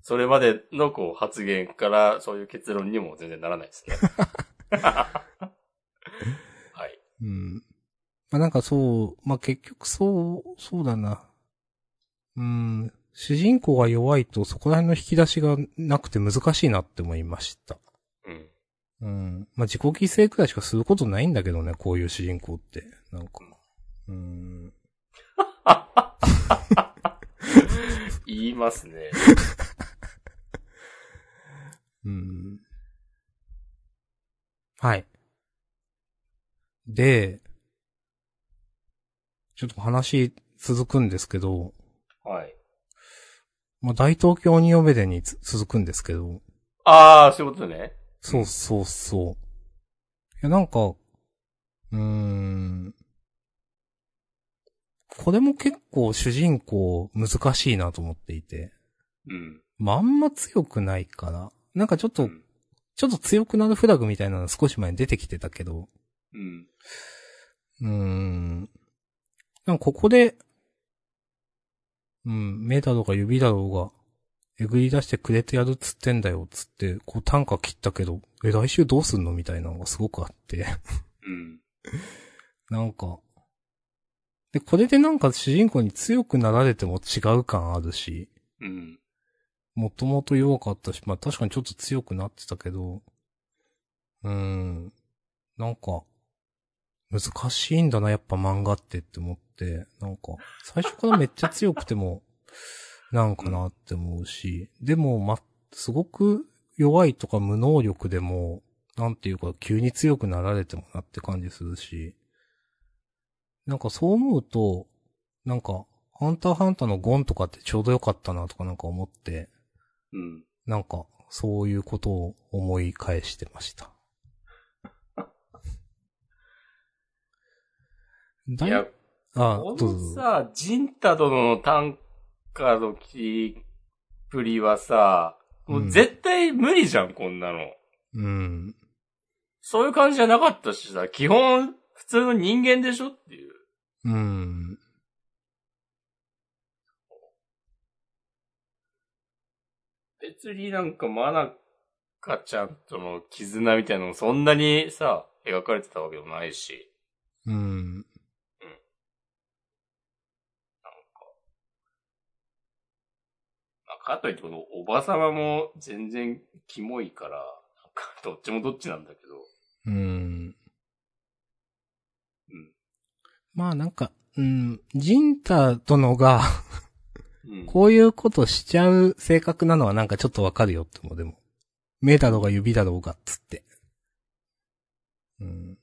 Speaker 1: それまでのこう発言からそういう結論にも全然ならないですね。はい。
Speaker 2: うん。まあ、なんかそう、まあ、結局そう、そうだな。うん。主人公が弱いとそこら辺の引き出しがなくて難しいなって思いました。
Speaker 1: うん。
Speaker 2: うん。まあ、自己犠牲くらいしかすることないんだけどね、こういう主人公って。なんか。うん。
Speaker 1: 言いますね。
Speaker 2: うん。はい。で、ちょっと話続くんですけど、
Speaker 1: はい。
Speaker 2: まあ、大東京に呼べでにつ続くんですけど、
Speaker 1: ああ、そういうことね。
Speaker 2: そうそうそう。いや、なんか、うーん。これも結構主人公難しいなと思っていて。
Speaker 1: うん。
Speaker 2: まあ、あんま強くないから。なんかちょっと、
Speaker 1: うん
Speaker 2: ちょっと強くなるフラグみたいなの少し前に出てきてたけど。
Speaker 1: うん。
Speaker 2: うーん。なんかここで、うん、目だろうが指だろうが、えぐり出してくれてやるっつってんだよ、つって、こう単価切ったけど、え、来週どうすんのみたいなのがすごくあって。
Speaker 1: うん。
Speaker 2: なんか。で、これでなんか主人公に強くなられても違う感あるし、
Speaker 1: うん。
Speaker 2: もともと弱かったし、まあ確かにちょっと強くなってたけど、うーん。なんか、難しいんだな、やっぱ漫画ってって思って、なんか、最初からめっちゃ強くても、なんかなって思うし、でも、ま、すごく弱いとか無能力でも、なんていうか、急に強くなられてもなって感じするし、なんかそう思うと、なんか、ハンターハンターのゴンとかってちょうどよかったなとかなんか思って、
Speaker 1: うん。
Speaker 2: なんか、そういうことを思い返してました。だ
Speaker 1: いや、
Speaker 2: あ、
Speaker 1: こ
Speaker 2: ど
Speaker 1: さ、ジンタ殿の短歌の切りプリはさ、もう絶対無理じゃん、こんなの。
Speaker 2: うん。
Speaker 1: そういう感じじゃなかったしさ、基本、普通の人間でしょっていう。
Speaker 2: うん。
Speaker 1: 別になんか、マナカちゃんとの絆みたいなのもそんなにさ、描かれてたわけでもないし。
Speaker 2: うん。
Speaker 1: まあかといってこのおばさまも全然キモいから、なんかどっちもどっちなんだけど。
Speaker 2: うん。
Speaker 1: うん。
Speaker 2: まあなんか、うん、ジンタ殿が、
Speaker 1: うん。
Speaker 2: こういうことしちゃう性格なのはなんかちょっとわかるよっても、でも。目だろうが指だろうが、つって。うん。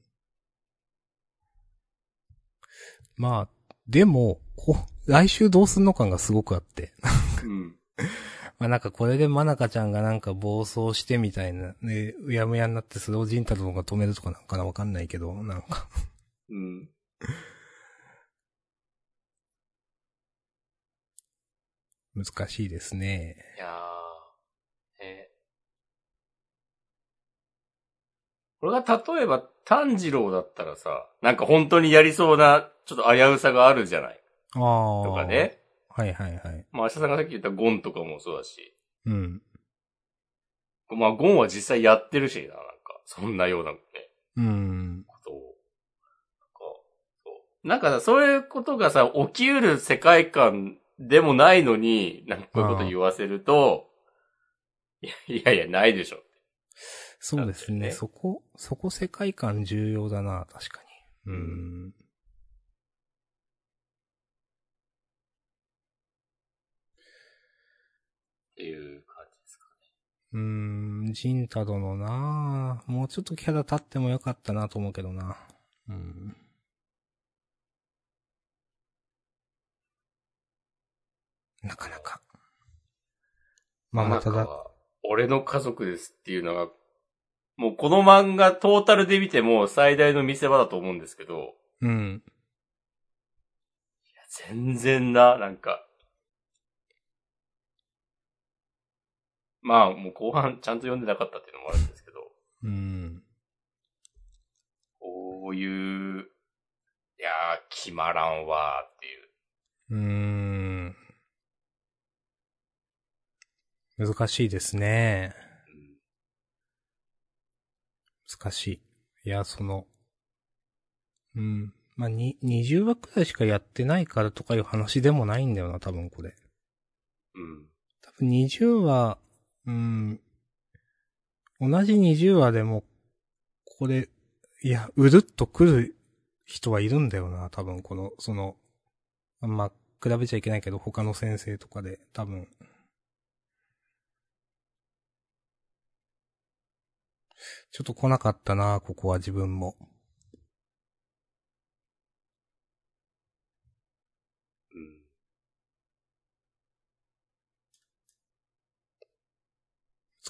Speaker 2: まあ、でも、こ、来週どうすんの感がすごくあって。
Speaker 1: うん。
Speaker 2: まあなんかこれでまなかちゃんがなんか暴走してみたいな、ね、うやむやになってそれをジンタ殿が止めるとかなんかなわかんないけど、なんか。
Speaker 1: うん。
Speaker 2: 難しいですね。
Speaker 1: いやー、えこれが例えば炭治郎だったらさ、なんか本当にやりそうな、ちょっと危うさがあるじゃない
Speaker 2: ああ。
Speaker 1: とか。ね。
Speaker 2: はいはいはい。
Speaker 1: まあ、明日さんがさっき言ったゴンとかもそうだし。
Speaker 2: うん。
Speaker 1: まあ、ゴンは実際やってるしな、なんか、そんなようなね、
Speaker 2: うん。
Speaker 1: ことを。なんかそうなんかさ、そういうことがさ、起きうる世界観でもないのに、なんかこういうこと言わせると、いやいやないでしょ。
Speaker 2: そうですね。
Speaker 1: ね
Speaker 2: そこ、そこ世界観重要だな、確かに。うん。
Speaker 1: っていう感じですか
Speaker 2: うーん、ジンタ殿なもうちょっとキャラ立ってもよかったなと思うけどな。うん。なかなか。まあまあ、ただ、
Speaker 1: 俺の家族ですっていうのが、もうこの漫画トータルで見ても最大の見せ場だと思うんですけど、
Speaker 2: うん。
Speaker 1: 全然な、なんか。まあ、もう後半ちゃんと読んでなかったっていうのもあるんですけど、
Speaker 2: うん。
Speaker 1: こういう、いやー、決まらんわーっていう。
Speaker 2: うーん。難しいですね。難しい。いや、その、うん。まあ、に、20話くらいしかやってないからとかいう話でもないんだよな、多分これ。
Speaker 1: うん。
Speaker 2: 多分20話、うん。同じ20話でも、これ、いや、うるっと来る人はいるんだよな、多分この、その、まあ、比べちゃいけないけど、他の先生とかで、多分。ちょっと来なかったな、ここは自分も。
Speaker 1: うん。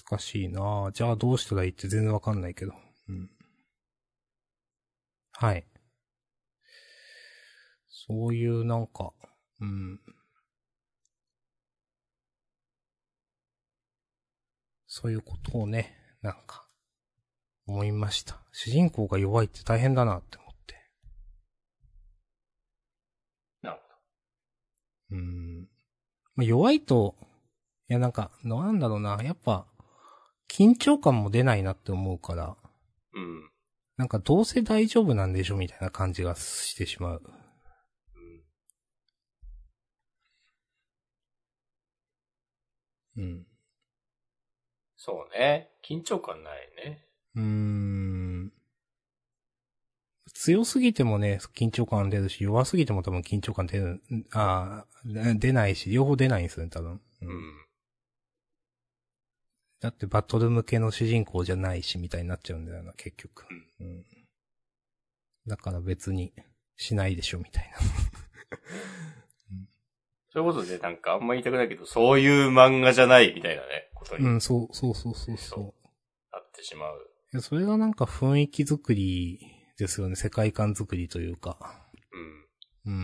Speaker 2: 難しいなじゃあどうしたらいいって全然わかんないけど。うん。はい。そういうなんか、うん。そういうことをね、なんか、思いました。主人公が弱いって大変だなって思って。
Speaker 1: なるほ
Speaker 2: うん。まあ、弱いと、いやなんか、なんだろうな、やっぱ、緊張感も出ないなって思うから、
Speaker 1: ど。うん。
Speaker 2: なんかどうせ大丈夫なんでしょみたいな感じがしてしまう。
Speaker 1: うん。
Speaker 2: うん。
Speaker 1: そうね。緊張感ないね。
Speaker 2: うーん。強すぎてもね、緊張感出るし、弱すぎても多分緊張感出る、ああ、出ないし、両方出ないんですよね、多分。う
Speaker 1: うん。
Speaker 2: だってバトル向けの主人公じゃないし、みたいになっちゃうんだよな、結局。うん。だから別に、しないでしょ、みたいな。
Speaker 1: そういうことで、なんかあんま言いたくないけど、そういう漫画じゃないみたいなね、ことにな
Speaker 2: うん、そう、そうそうそうそう。
Speaker 1: ってしまう。
Speaker 2: いやそれがなんか雰囲気作りですよね。世界観作りというか。
Speaker 1: うん。
Speaker 2: うー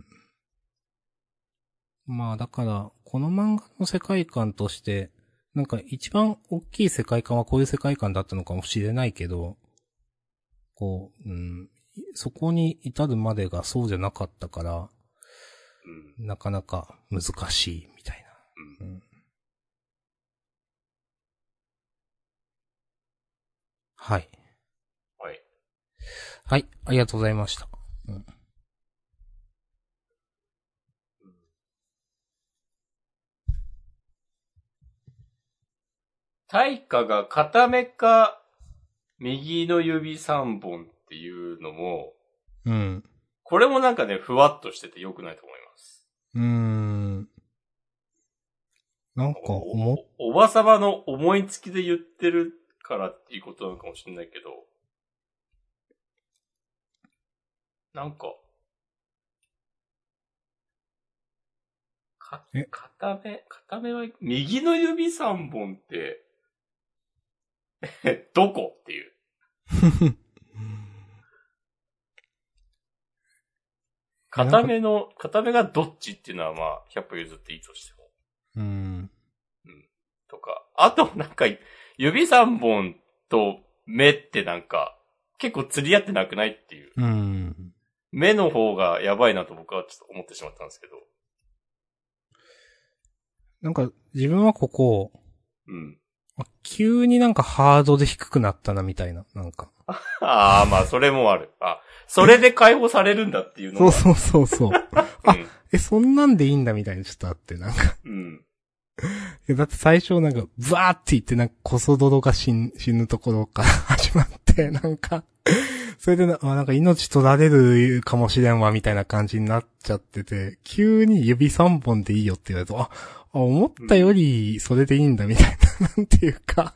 Speaker 2: ん。まあだから、この漫画の世界観として、なんか一番大きい世界観はこういう世界観だったのかもしれないけど、こう、うん、そこに至るまでがそうじゃなかったから、
Speaker 1: うん。
Speaker 2: なかなか難しいみたいな。
Speaker 1: うん。
Speaker 2: はい。
Speaker 1: はい。
Speaker 2: はい、ありがとうございました。うん。
Speaker 1: 対価が片目か、右の指3本っていうのも、
Speaker 2: うん。
Speaker 1: これもなんかね、ふわっとしてて良くないと思います。
Speaker 2: うーん。なんか、
Speaker 1: おおばさまの思いつきで言ってるからっていうことなのかもしれないけど、なんか、か
Speaker 2: え、
Speaker 1: 片目、片目は、右の指3本って、え、どこっていう。片目の、片目がどっちっていうのはまあ、100歩譲っていいとしても。
Speaker 2: うん。
Speaker 1: とか。あと、なんか、指3本と目ってなんか、結構釣り合ってなくないっていう。
Speaker 2: うん。
Speaker 1: 目の方がやばいなと僕はちょっと思ってしまったんですけど。
Speaker 2: なんか、自分はここ、
Speaker 1: うん。
Speaker 2: あ急になんかハードで低くなったなみたいな、なんか。
Speaker 1: ああ、まあ、それもある。あ、それで解放されるんだっていうのが。
Speaker 2: そうそうそうそう。
Speaker 1: うん。
Speaker 2: え、そんなんでいいんだみたいなちょっとあって、なんか。
Speaker 1: うん。
Speaker 2: いやだって最初なんか、ブワーって言ってなんか、コソ泥が死ん死ぬところから始まって、なんか、それでな、あなんか命取られるかもしれんわ、みたいな感じになっちゃってて、急に指3本でいいよって言われると、あ、あ思ったよりそれでいいんだ、みたいな、なんていうか。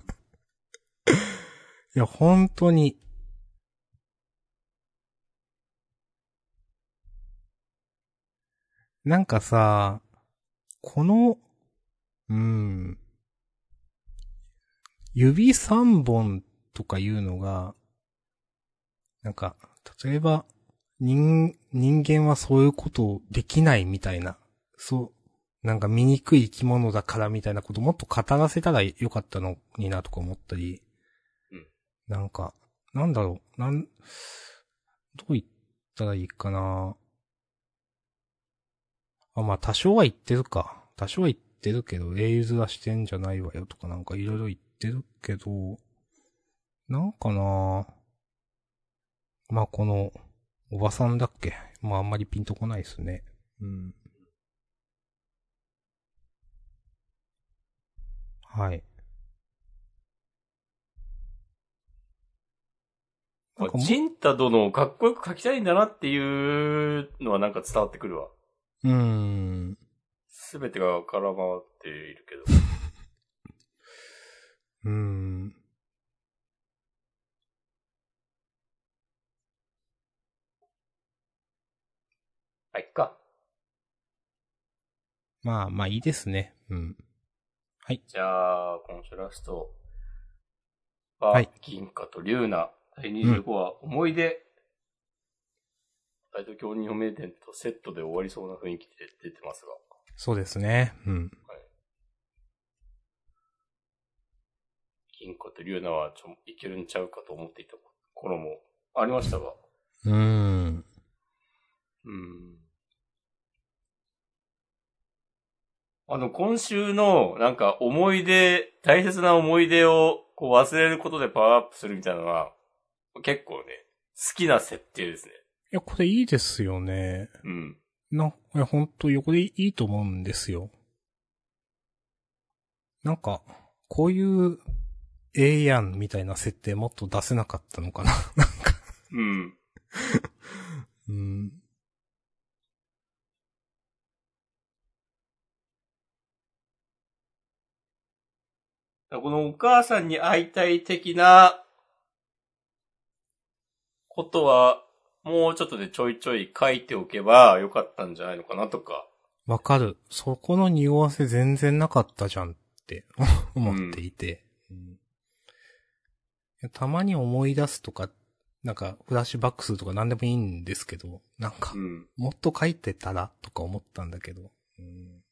Speaker 2: いや、本当に、なんかさ、この、うん。指3本とかいうのが、なんか、例えば、人、人間はそういうことをできないみたいな、そう、なんか醜い生き物だからみたいなこともっと語らせたらよかったのになとか思ったり、
Speaker 1: うん
Speaker 2: なんか、なんだろう、なん、どう言ったらいいかなあ、まあ多少は言ってるか。多少は言ってるけど、英雄面してんじゃないわよとかなんかいろいろ言ってるけど、なんかなまあこの、おばさんだっけ？まああんまりピンとこないですね。うん。はい。なんかも
Speaker 1: チンタ殿をかっこよく描きたいんだなっていうのはなんか伝わってくるわ。
Speaker 2: うーん。
Speaker 1: すべてが絡まっているけど。
Speaker 2: うーん。
Speaker 1: あ、いっか。
Speaker 2: まあまあいいですね。うん。
Speaker 1: じゃあ、今週ラストは、
Speaker 2: はい
Speaker 1: 銀貨と龍ナ、第25話、思い出、大東京日本名店とセットで終わりそうな雰囲気で出てますが。
Speaker 2: そうですね。うん。
Speaker 1: 銀貨と龍ナはちょ、いけるんちゃうかと思っていた頃もありましたが。
Speaker 2: うーん。
Speaker 1: うん。あの、今週の、なんか、思い出、大切な思い出を、こう、忘れることでパワーアップするみたいなのは、結構ね、好きな設定ですね。
Speaker 2: いや、これいいですよね。
Speaker 1: うん。
Speaker 2: な、いや、ほんと横でいいと思うんですよ。なんか、こういう、ええやんみたいな設定もっと出せなかったのかな。なんか、
Speaker 1: うん。
Speaker 2: うん。
Speaker 1: このお母さんに会いたい的な、ことは、もうちょっとでちょいちょい書いておけばよかったんじゃないのかなとか。
Speaker 2: わかる。そこの匂わせ全然なかったじゃんって 思っていて、うんたまに思い出すとか、なんかフラッシュバックするとか何でもいいんですけど、なんか
Speaker 1: う、ん。
Speaker 2: もっと書いてたらとか思ったんだけど。うん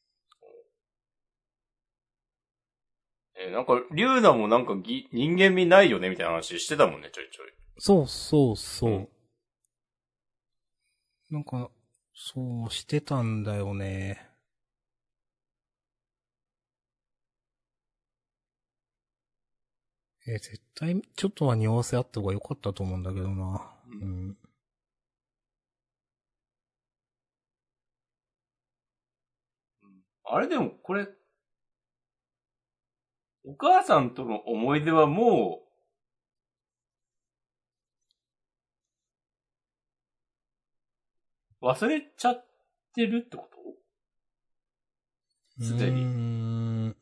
Speaker 1: えーなんか、リュウナもなんかぎ人間味ないよねみたいな話してたもんね、ちょいちょい。
Speaker 2: そうそうそう。
Speaker 1: うん
Speaker 2: なんか、そうしてたんだよね。えー絶対、ちょっとは匂わせあった方が良かったと思うんだけどな。
Speaker 1: う
Speaker 2: うん。
Speaker 1: あれでもこれ、お母さんとの思い出はも忘れちゃってるってこと？すでに。
Speaker 2: うーん。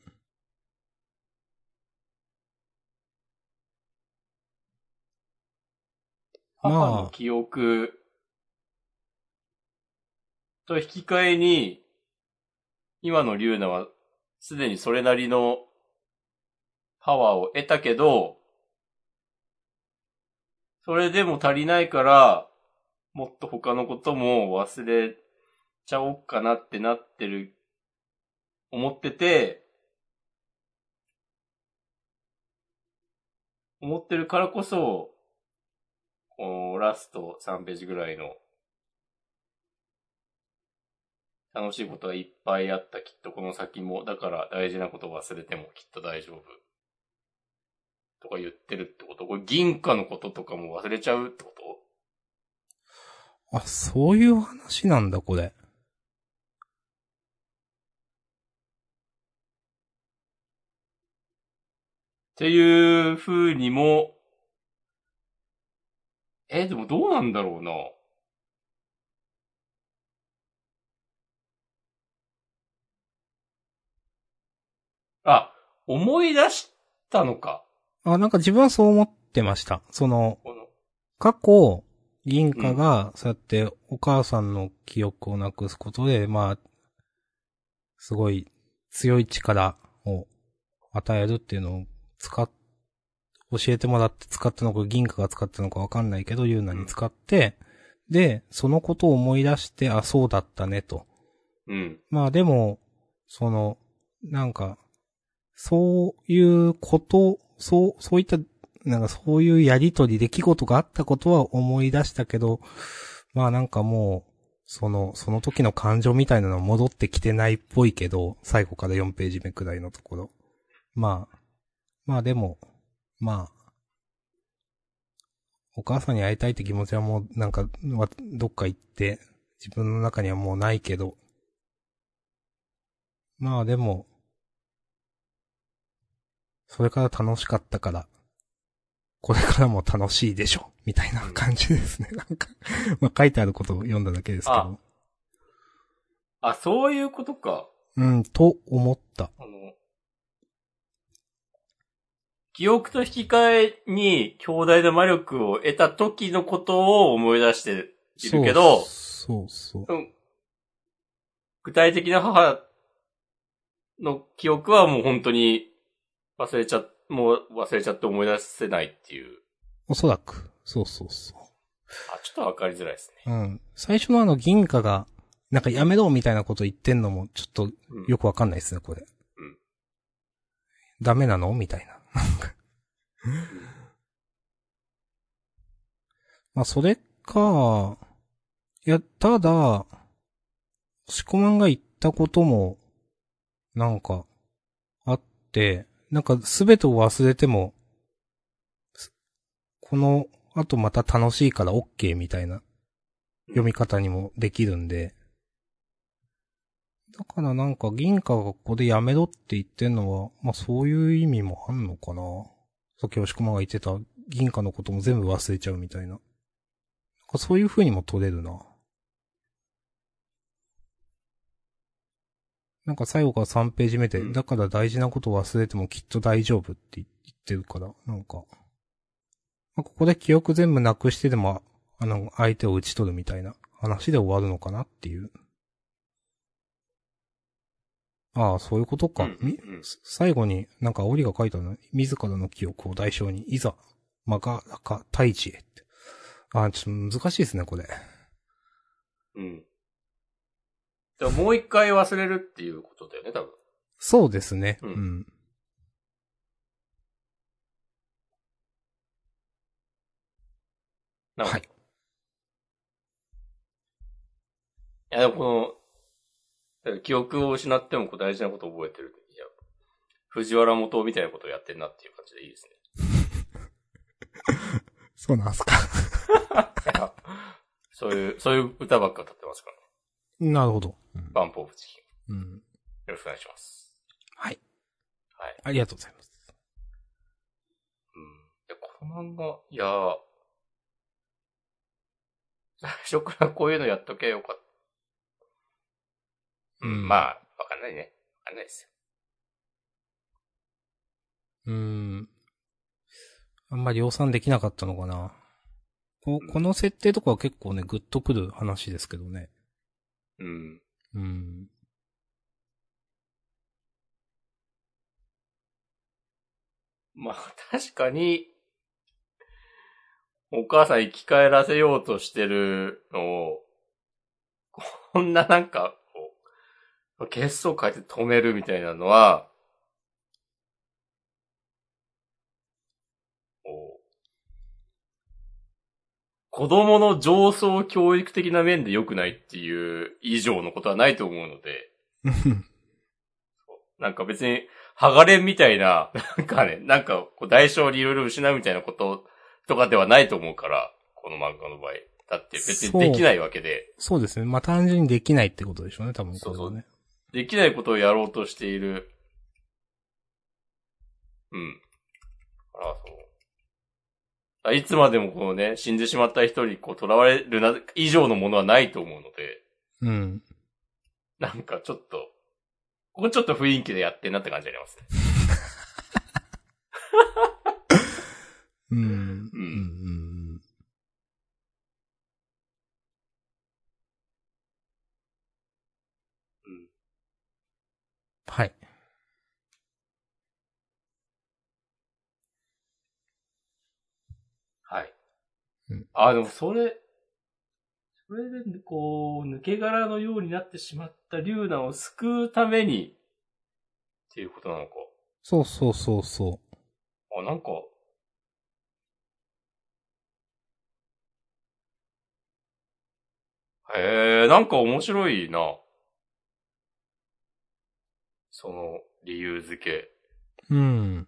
Speaker 2: まあ。
Speaker 1: 母の記憶と引き換えに、今のリュウナはすでにそれなりのパワーを得たけど、それでも足りないから、もっと他のことも忘れちゃおうかなってなってる、思ってて、思ってるからこそ、このラスト3ページぐらいの、楽しいことがいっぱいあった、きっとこの先も。だから大事なこと忘れてもきっと大丈夫。とか言ってるってことこれ銀貨のこととかも忘れちゃうってこと
Speaker 2: あ、そういう話なんだ、これ。
Speaker 1: っていう風にも、え、でもどうなんだろうな。あ、思い出したのか。
Speaker 2: あ、なんか自分はそう思ってました。その、過去、銀貨が、そうやってお母さんの記憶をなくすことで、まあ、すごい強い力を与えるっていうのを使っ、教えてもらって使ったのか、銀貨が使ったのかわかんないけど、ユーナに使って、で、そのことを思い出して、あ、そうだったね、と。
Speaker 1: うん。
Speaker 2: まあでも、その、なんか、そういうこと、そう、そういった、なんかそういうやりとり、出来事があったことは思い出したけど、まあなんかもう、その、その時の感情みたいなのは戻ってきてないっぽいけど、最後から4ページ目くらいのところ。まあ、まあでも、まあ、お母さんに会いたいって気持ちはもう、なんか、どっか行って、自分の中にはもうないけど、まあでも、それから楽しかったから、これからも楽しいでしょ、みたいな感じですね。なんか、まあ書いてあることを読んだだけですけ
Speaker 1: あ
Speaker 2: ど。
Speaker 1: あ、そういうことか。
Speaker 2: うん、と思った。
Speaker 1: あの、記憶と引き換えに強大な魔力を得た時のことを思い出しているけど、
Speaker 2: そうそう。
Speaker 1: うん具体的な母の記憶はもう本当に忘れちゃ、もう忘れちゃって思い出せないっていう。
Speaker 2: おそらく。そうそうそ
Speaker 1: あ、ちょっとわかりづらいです
Speaker 2: う。
Speaker 1: ね。
Speaker 2: うん。最初のあの銀貨が、なんかやめろみたいなこと言ってんのも、ちょっと
Speaker 1: うん
Speaker 2: よくわかんないですね、これ。
Speaker 1: うん
Speaker 2: ダメなの？みたいな。なんかまあ、それか、いや、ただ、しこまんが言ったことも、なんか、あって、なんかすべてを忘れても、すこの後また楽しいから OK みたいな読み方にもできるんで、だからなんか銀貨がここでやめろって言ってんのは、まあそういう意味もあんのかな。さっき押し込まが言ってた銀貨のことも全部忘れちゃうみたいな。なんかそういう風にも取れるな。なんか最後から3ページ目で、
Speaker 1: うん
Speaker 2: だから大事なことを忘れてもきっと大丈夫って言ってるから、なんか。まあ、ここで記憶全部なくしてでもあの、相手を打ち取るみたいな話で終わるのかなっていう。ああ、そういうことか。
Speaker 1: うん
Speaker 2: み
Speaker 1: うん
Speaker 2: 最後になんか煽りが書いたの、自らの記憶を代償に、いざ、まがらか、大地へって。ああ、ちょっと難しいですね、これ。
Speaker 1: うん。だからもう一回忘れるっていうことだよね、多分。
Speaker 2: そうですね。
Speaker 1: う
Speaker 2: うんん。
Speaker 1: なるほど。
Speaker 2: はい
Speaker 1: い。や、でもこの、記憶を失ってもこう大事なことを覚えてる。いや、藤原元みたいなことをやってんなっていう感じでいいですね。
Speaker 2: そうなんす か。
Speaker 1: そういう、そういう歌ばっか歌ってますからね。
Speaker 2: なるほど。うん
Speaker 1: バンプオブチキン。
Speaker 2: うん。
Speaker 1: よろしくお願いします。
Speaker 2: はい。
Speaker 1: はい。
Speaker 2: ありがとうございます。
Speaker 1: うん。いや、この漫画、いや最初からこういうのやっとけばよかった。うん、
Speaker 2: うん
Speaker 1: まあ、わかんないね。わかんないですよ。
Speaker 2: うーん。あんまり量産できなかったのかな。ここの設定とかは結構ね、グッとくる話ですけどね。
Speaker 1: うん。
Speaker 2: うん。
Speaker 1: まあ、確かに、お母さん生き返らせようとしてるのを、こんななんか、こう、血相変えて止めるみたいなのは、こう子供の上層教育的な面で良くないっていう以上のことはないと思うので、なんか別に、剥がれんみたいな、なんかね、なんか、こう、代償にいろいろ失うみたいなこととかではないと思うから、この漫画の場合。だって別にできないわけで、
Speaker 2: そうですね。まあ、単純にできないってことでしょうね、多分これはね。
Speaker 1: できないことをやろうとしている。うん。あら、そう。あいつまでもこのね、死んでしまった人にこう、囚われるな、以上のものはないと思うので、
Speaker 2: うん。
Speaker 1: なんかちょっと、ここちょっと雰囲気でやってんなって感じありますね。
Speaker 2: う んうん。
Speaker 1: うん。
Speaker 2: はい。
Speaker 1: はい。
Speaker 2: うん
Speaker 1: あ、でもそれ、それで、こう、抜け殻のようになってしまった竜ナを救うために、っていうことなのか。
Speaker 2: そうそうそうそ
Speaker 1: あ、なんか、へえ、なんか面白いな。その理由付け。
Speaker 2: う。うん。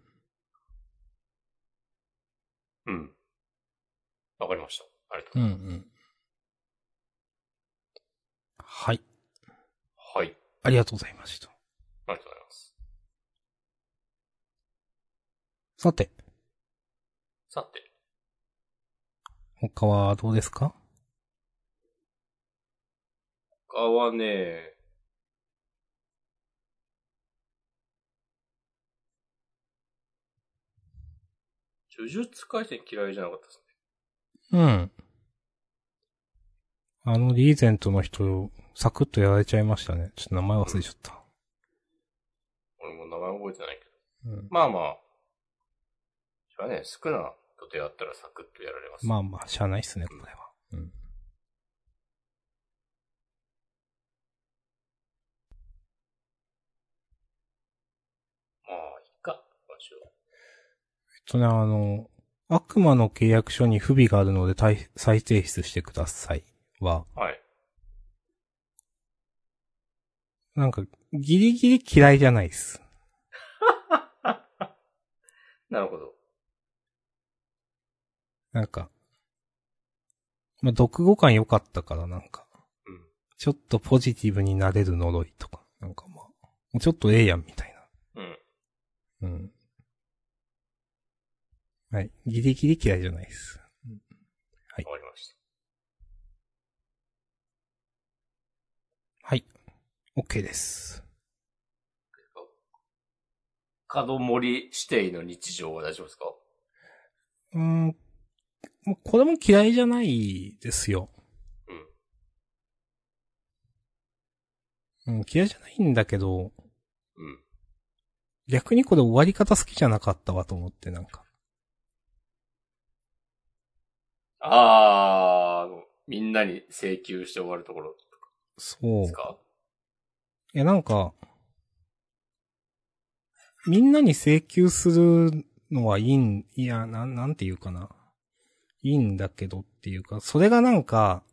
Speaker 1: うん。わかりました。ありがと
Speaker 2: う
Speaker 1: うんございます。
Speaker 2: うん。はい。
Speaker 1: はい。
Speaker 2: ありがとうございました。
Speaker 1: ありがとうございます。
Speaker 2: さて、
Speaker 1: さて。
Speaker 2: 他はどうですか？
Speaker 1: 他はね、呪術回戦嫌いじゃなかったですね。
Speaker 2: うん。あのリーゼントの人、サクッとやられちゃいましたね。ちょっと名前忘れちゃった。
Speaker 1: 俺も名前覚えてないけど。
Speaker 2: うん。
Speaker 1: まあまあ。それはね、少なと出会ったらサクッとやられます。
Speaker 2: まあまあ、しゃあないっすね、これは。うん。
Speaker 1: まあ、いいか。今週は。
Speaker 2: えっとね、あの、悪魔の契約書に不備があるので再再提出してくださいは、
Speaker 1: はい。
Speaker 2: なんか、ギリギリ嫌いじゃないです。
Speaker 1: なるほど。
Speaker 2: なんか、まあ、読後感良かったからなんか、
Speaker 1: うん。
Speaker 2: ちょっとポジティブになれる呪いとか、なんかまあ、もうちょっとええやんみたい
Speaker 1: うん。
Speaker 2: な。うん。はい。ギリギリ嫌いじゃないです。はい
Speaker 1: わかりました。
Speaker 2: はい。OK です。
Speaker 1: 角森指定の日常は大丈夫ですか？
Speaker 2: うーん。これも嫌いじゃないですよ。うん、嫌いじゃないんだけど、
Speaker 1: うん。
Speaker 2: 逆にこれ終わり方好きじゃなかったわと思って、なんか。
Speaker 1: あー、あのみんなに請求して終わるところ
Speaker 2: そう。
Speaker 1: ですか？
Speaker 2: いや、なんか、みんなに請求するのはいいん、いや、なん、なんていうかな。いいんだけどっていうか、それがなんか、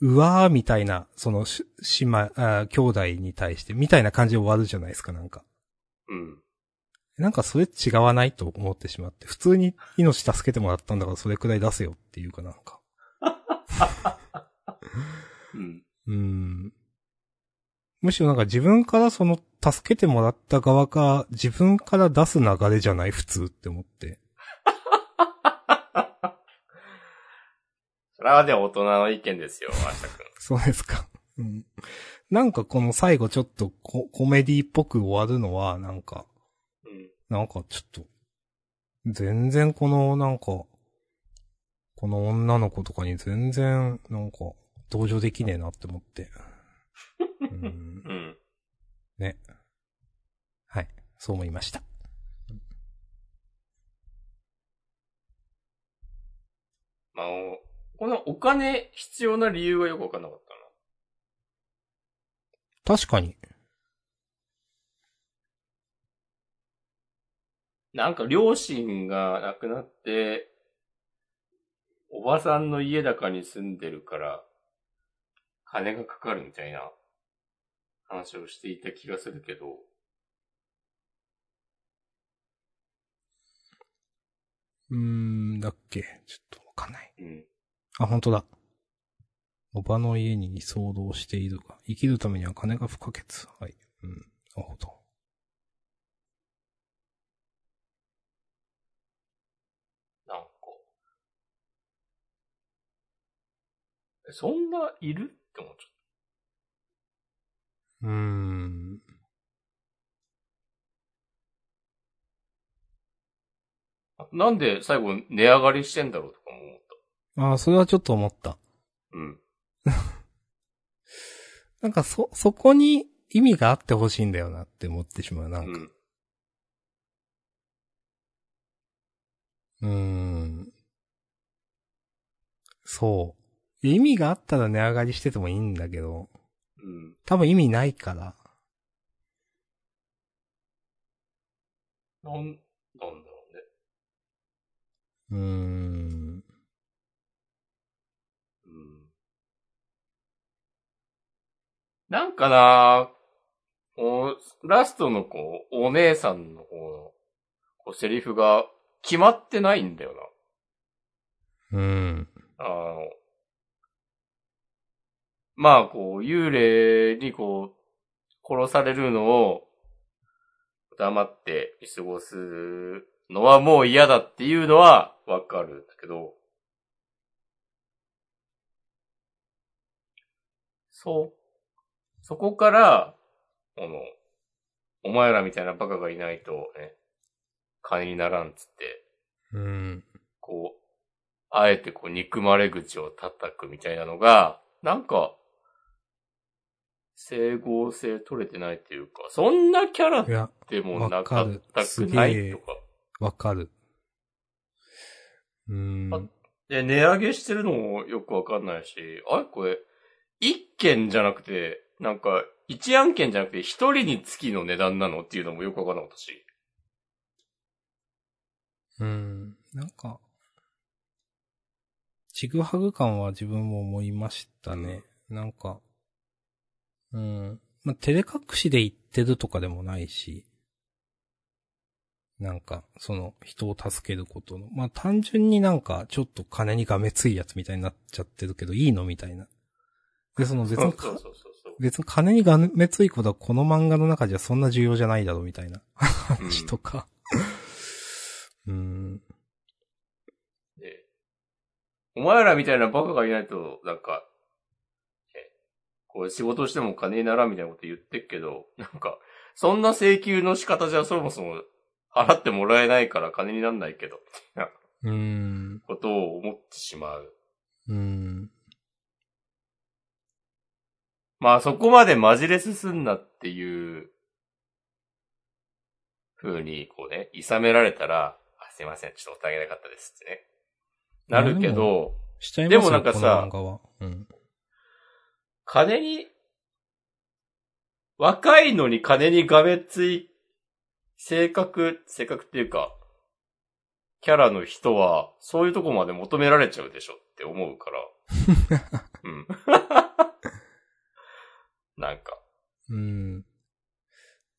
Speaker 2: うわーみたいな、そのし、姉妹、あ兄弟に対して、みたいな感じで終わるじゃないですか、なんか。
Speaker 1: うん。
Speaker 2: なんかそれ違わないと思ってしまって、普通に命助けてもらったんだからそれくらい出せよっていうかなんか。
Speaker 1: うん。
Speaker 2: うーん。むしろなんか自分からその助けてもらった側か、自分から出す流れじゃない普通って思って。
Speaker 1: それはでも大人の意見ですよ、明日くん。
Speaker 2: そうですか。うん。なんかこの最後ちょっとココメディっぽく終わるのは、なんか、
Speaker 1: うん。
Speaker 2: なんかちょっと、全然このなんか、この女の子とかに全然なんか同情できねえなって思って。うん
Speaker 1: うん。
Speaker 2: ね。はい。そう思いました。
Speaker 1: まあ、このお金必要な理由がよくわかんなかった
Speaker 2: 確かに。
Speaker 1: な。なんか両親が亡くなって、おばさんの家高に住んでるから、金がかかるみたいな話をしていた気がするけど、
Speaker 2: うーん、だっけ？ちょっとわかんない。
Speaker 1: うん。
Speaker 2: あ、本当だ。おばの家に居候しているが、生きるためには金が不可欠。はい。うん。なるほど。
Speaker 1: なんか。えそんないる？って思っちゃっ
Speaker 2: うーん。
Speaker 1: た。なんで最後値上がりしてんだろうとかも思った。
Speaker 2: あ、それはちょっと思った。
Speaker 1: うん。
Speaker 2: なんかそ、そこに意味があってほしいんだよなって思ってしまう。なんか。
Speaker 1: うん。
Speaker 2: うーん。そう。意味があったら値上がりしててもいいんだけど、
Speaker 1: うん。
Speaker 2: 多分意味ないから。
Speaker 1: なん、なんだろうね。
Speaker 2: うーん。
Speaker 1: うん。なんかなこう、ラストのこう、お姉さんの方の、こう、セリフが決まってないんだよ
Speaker 2: うん。
Speaker 1: な。あの、まあ、こう、幽霊にこう、殺されるのを、黙って見過ごすのはもう嫌だっていうのはわかるんだけど、そう、そこから、この、お前らみたいなバカがいないとね、金にならんっつって、
Speaker 2: うん。
Speaker 1: こう、あえてこう憎まれ口を叩くみたいなのが、なんか、整合性取れてないっていうか、そんなキャラでもなかったくないとか。
Speaker 2: わかる。うーん。
Speaker 1: あで、値上げしてるのもよくわかんないし、あれ？これ、一件じゃなくて、なんか、一案件じゃなくて一人につきの値段なのっていうのもよくわかんなかったし。
Speaker 2: うん。なんか、ちぐはぐ感は自分も思いましたね。なんか、うん。まあ、照れ隠しで言ってるとかでもないし、なんか、その、人を助けることの。まあ、単純になんか、ちょっと金にがめついやつみたいになっちゃってるけど、いいのみたいな。で、その別に。別に金にがめついことはこの漫画の中じゃそんな重要じゃないだろうみたいな話とか。うん。
Speaker 1: で、お前らみたいなバカがいないと、なんか、えこう仕事しても金にならんみたいなこと言ってっけど、なんか、そんな請求の仕方じゃそもそも払ってもらえないから金になんないけど、
Speaker 2: うーん。
Speaker 1: ことを思ってしまう。
Speaker 2: うーん。
Speaker 1: まあそこまでマジレスすんなっていう、風に、こうね、諌められたら、あ、すいません、ちょっとお互いなかったですってね。なるけど、でもなんかさ。
Speaker 2: うん。
Speaker 1: 金に、若いのに金にがめつい、性格、性格っていうか、キャラの人は、そういうとこまで求められちゃうでしょって思うから。うん。なんか。
Speaker 2: うん。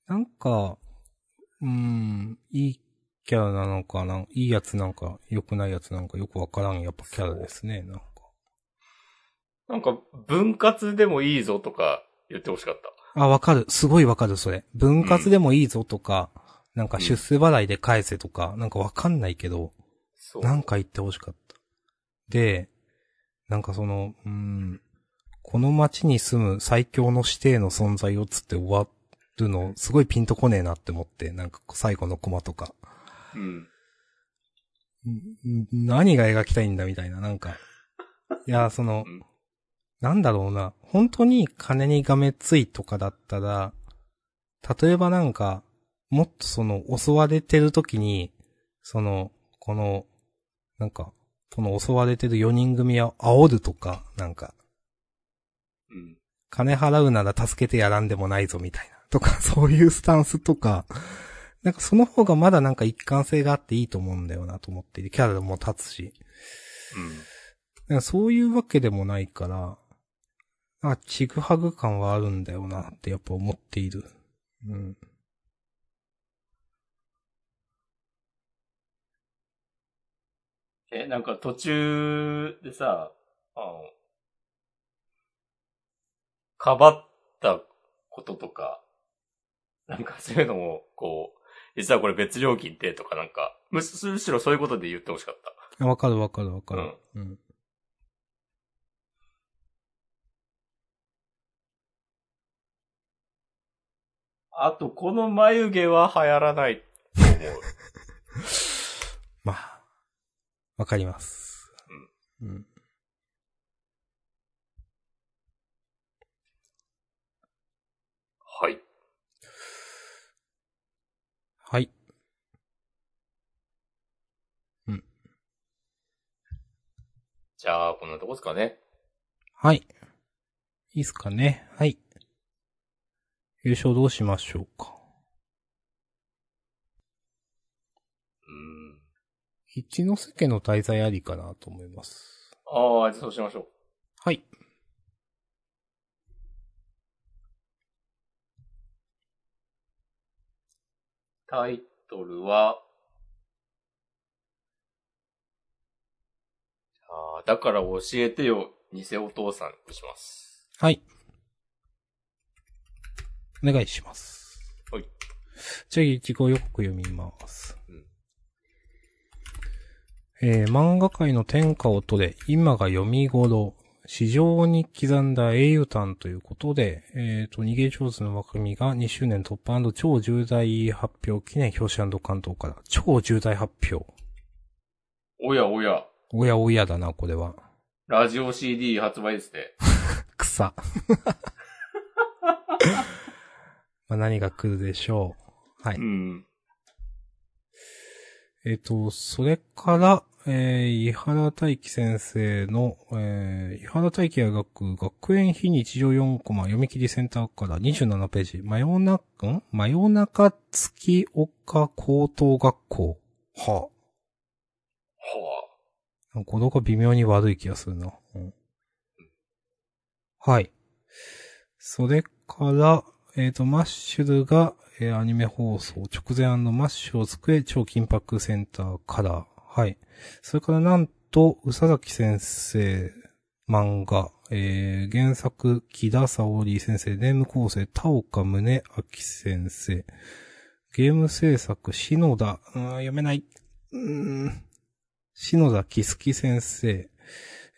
Speaker 2: なんか、うん、いいキャラなのかな、いいやつなんか、良くないやつなんかよくわからん、やっぱキャラですね。なんか、
Speaker 1: 分割でもいいぞとか言ってほしかった。
Speaker 2: あ、わかる。すごいわかる、それ。分割でもいいぞとか、なんか出世払いで返せとか、なんかわかんないけど、
Speaker 1: そう。
Speaker 2: なんか言ってほしかった。で、なんかその、うん、この街に住む最強の指定の存在をつって終わるの、すごいピンとこねえなって思って、なんか最後のコマとか。
Speaker 1: うん。
Speaker 2: ん何が描きたいんだみたいな、なんか。いや、その
Speaker 1: うん、
Speaker 2: なんだろうな。本当に金にがめついとかだったら、例えばなんか、もっとその、襲われてる時に、その、この、なんか、この襲われてる4人組を煽るとか、なんか、
Speaker 1: うん。
Speaker 2: 金払うなら助けてやらんでもないぞみたいな。とか、そういうスタンスとか、なんかその方がまだなんか一貫性があっていいと思うんだよなと思っていて、キャラも立つし。なんかそういうわけでもないから、あ、ちぐはぐ感はあるんだよなってやっぱ思っている。うん。
Speaker 1: え、なんか途中でさ、あの、かばったこととか、なんかそういうのも、こう、実はこれ別料金でとかなんか、むしむしろそういうことで言ってほしかった。
Speaker 2: あわかるわかるわかる。うん。
Speaker 1: あと、この眉毛は流行らないと思う。
Speaker 2: まあ、わかります。うん。
Speaker 1: はい。
Speaker 2: はい。
Speaker 1: じゃあ、こんなとこですかね。
Speaker 2: はい。いいっすかね。はい。優勝どうしましょうか？
Speaker 1: うん。
Speaker 2: 一ノ瀬家の滞在ありかなと思います。
Speaker 1: ああ、じゃあそうしましょう。
Speaker 2: はい。
Speaker 1: タイトルは、ああ、だから教えてよ、偽お父さんにします。
Speaker 2: はい。お願いします。
Speaker 1: はい。
Speaker 2: じゃあ、一語予告読みます。
Speaker 1: うん
Speaker 2: えー漫画界の天下を取れ、今が読み頃、市場に刻んだ英雄譚ということで、えっ、と、逃げ上手の若君が2周年突破超重大発表記念表紙関東から、超重大発表。
Speaker 1: おやおや、
Speaker 2: おやおやだな、これは。
Speaker 1: ラジオ CD 発売ですね。
Speaker 2: 草。まあ何が来るでしょう。はい。
Speaker 1: うん。
Speaker 2: えっ、と、それから、えー、伊原大輝先生の、えー、伊原大輝が描く学園非日常4コマ読み切りセンターから27ページ、真夜中、ん？真夜中月岡高等学校。は
Speaker 1: は
Speaker 2: あ。語呂が微妙に悪い気がするな。うん、はい。それから、えっ、と、マッシュルが、えーアニメ放送直前マッシュを救え超緊迫センターから。はい。それからなんと、宇佐崎先生漫画、えー原作、木田沙織先生、ネーム構成、田岡宗明先生、ゲーム制作、篠田、うん読めない。うん篠田木月先生、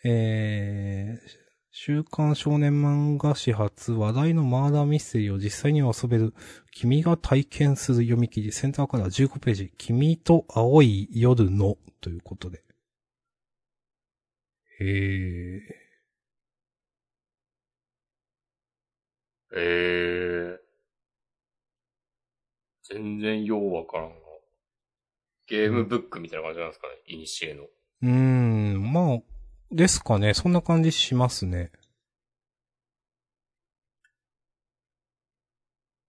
Speaker 2: えー、週刊少年漫画誌発話題のマーダーミステリーを実際には遊べる君が体験する読み切りセンターから15ページ君と青い夜のということで。へえ。
Speaker 1: ええ全然ようわからんが。ゲームブックみたいな感じなんですかね、イニシエの。
Speaker 2: うーん、まあ、ですかね。そんな感じしますね。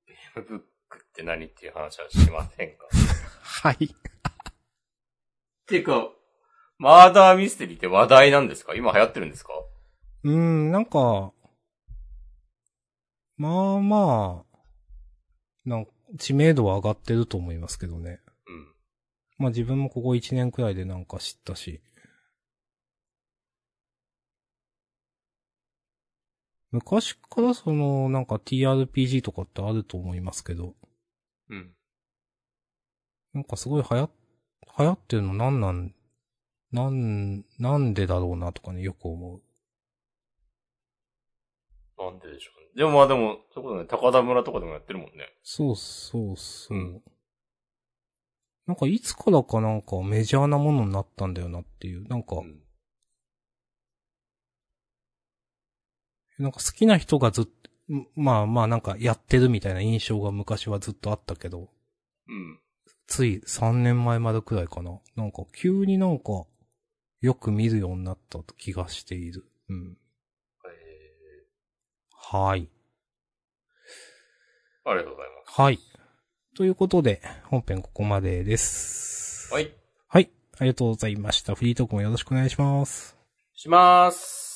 Speaker 1: ゲームブックって何っていう話はしませんか？
Speaker 2: はい。
Speaker 1: っていうか、マーダーミステリーって話題なんですか？今流行ってるんですか？
Speaker 2: うーん、なんか、まあまあ、なんか知名度は上がってると思いますけどね。
Speaker 1: うん。
Speaker 2: まあ自分もここ1年くらいでなんか知ったし。昔からその、なんか TRPG とかってあると思いますけど、
Speaker 1: うん。
Speaker 2: なんかすごい流行、流行ってるのなんなん、なん、なんでだろうなとかね、よく思う。
Speaker 1: なんででしょうね。でもまあでも、そういうことね、高田村とかでもやってるもんね。
Speaker 2: そうそうそう。
Speaker 1: うん
Speaker 2: なんかいつからかなんかメジャーなものになったんだよなっていう。なんか、
Speaker 1: うん。
Speaker 2: なんか好きな人がずっと、まあまあなんかやってるみたいな印象が昔はずっとあったけど、
Speaker 1: うん。
Speaker 2: つい3年前までくらいかな。なんか急になんかよく見るようになった気がしている。うん。
Speaker 1: え
Speaker 2: はい。
Speaker 1: ー、ありがとうございま
Speaker 2: はい。ということで、本編ここまでです。
Speaker 1: す。はい。
Speaker 2: はい。ありがとうございました。フリートークもよろしくお願いします。
Speaker 1: しまーす。
Speaker 2: はい。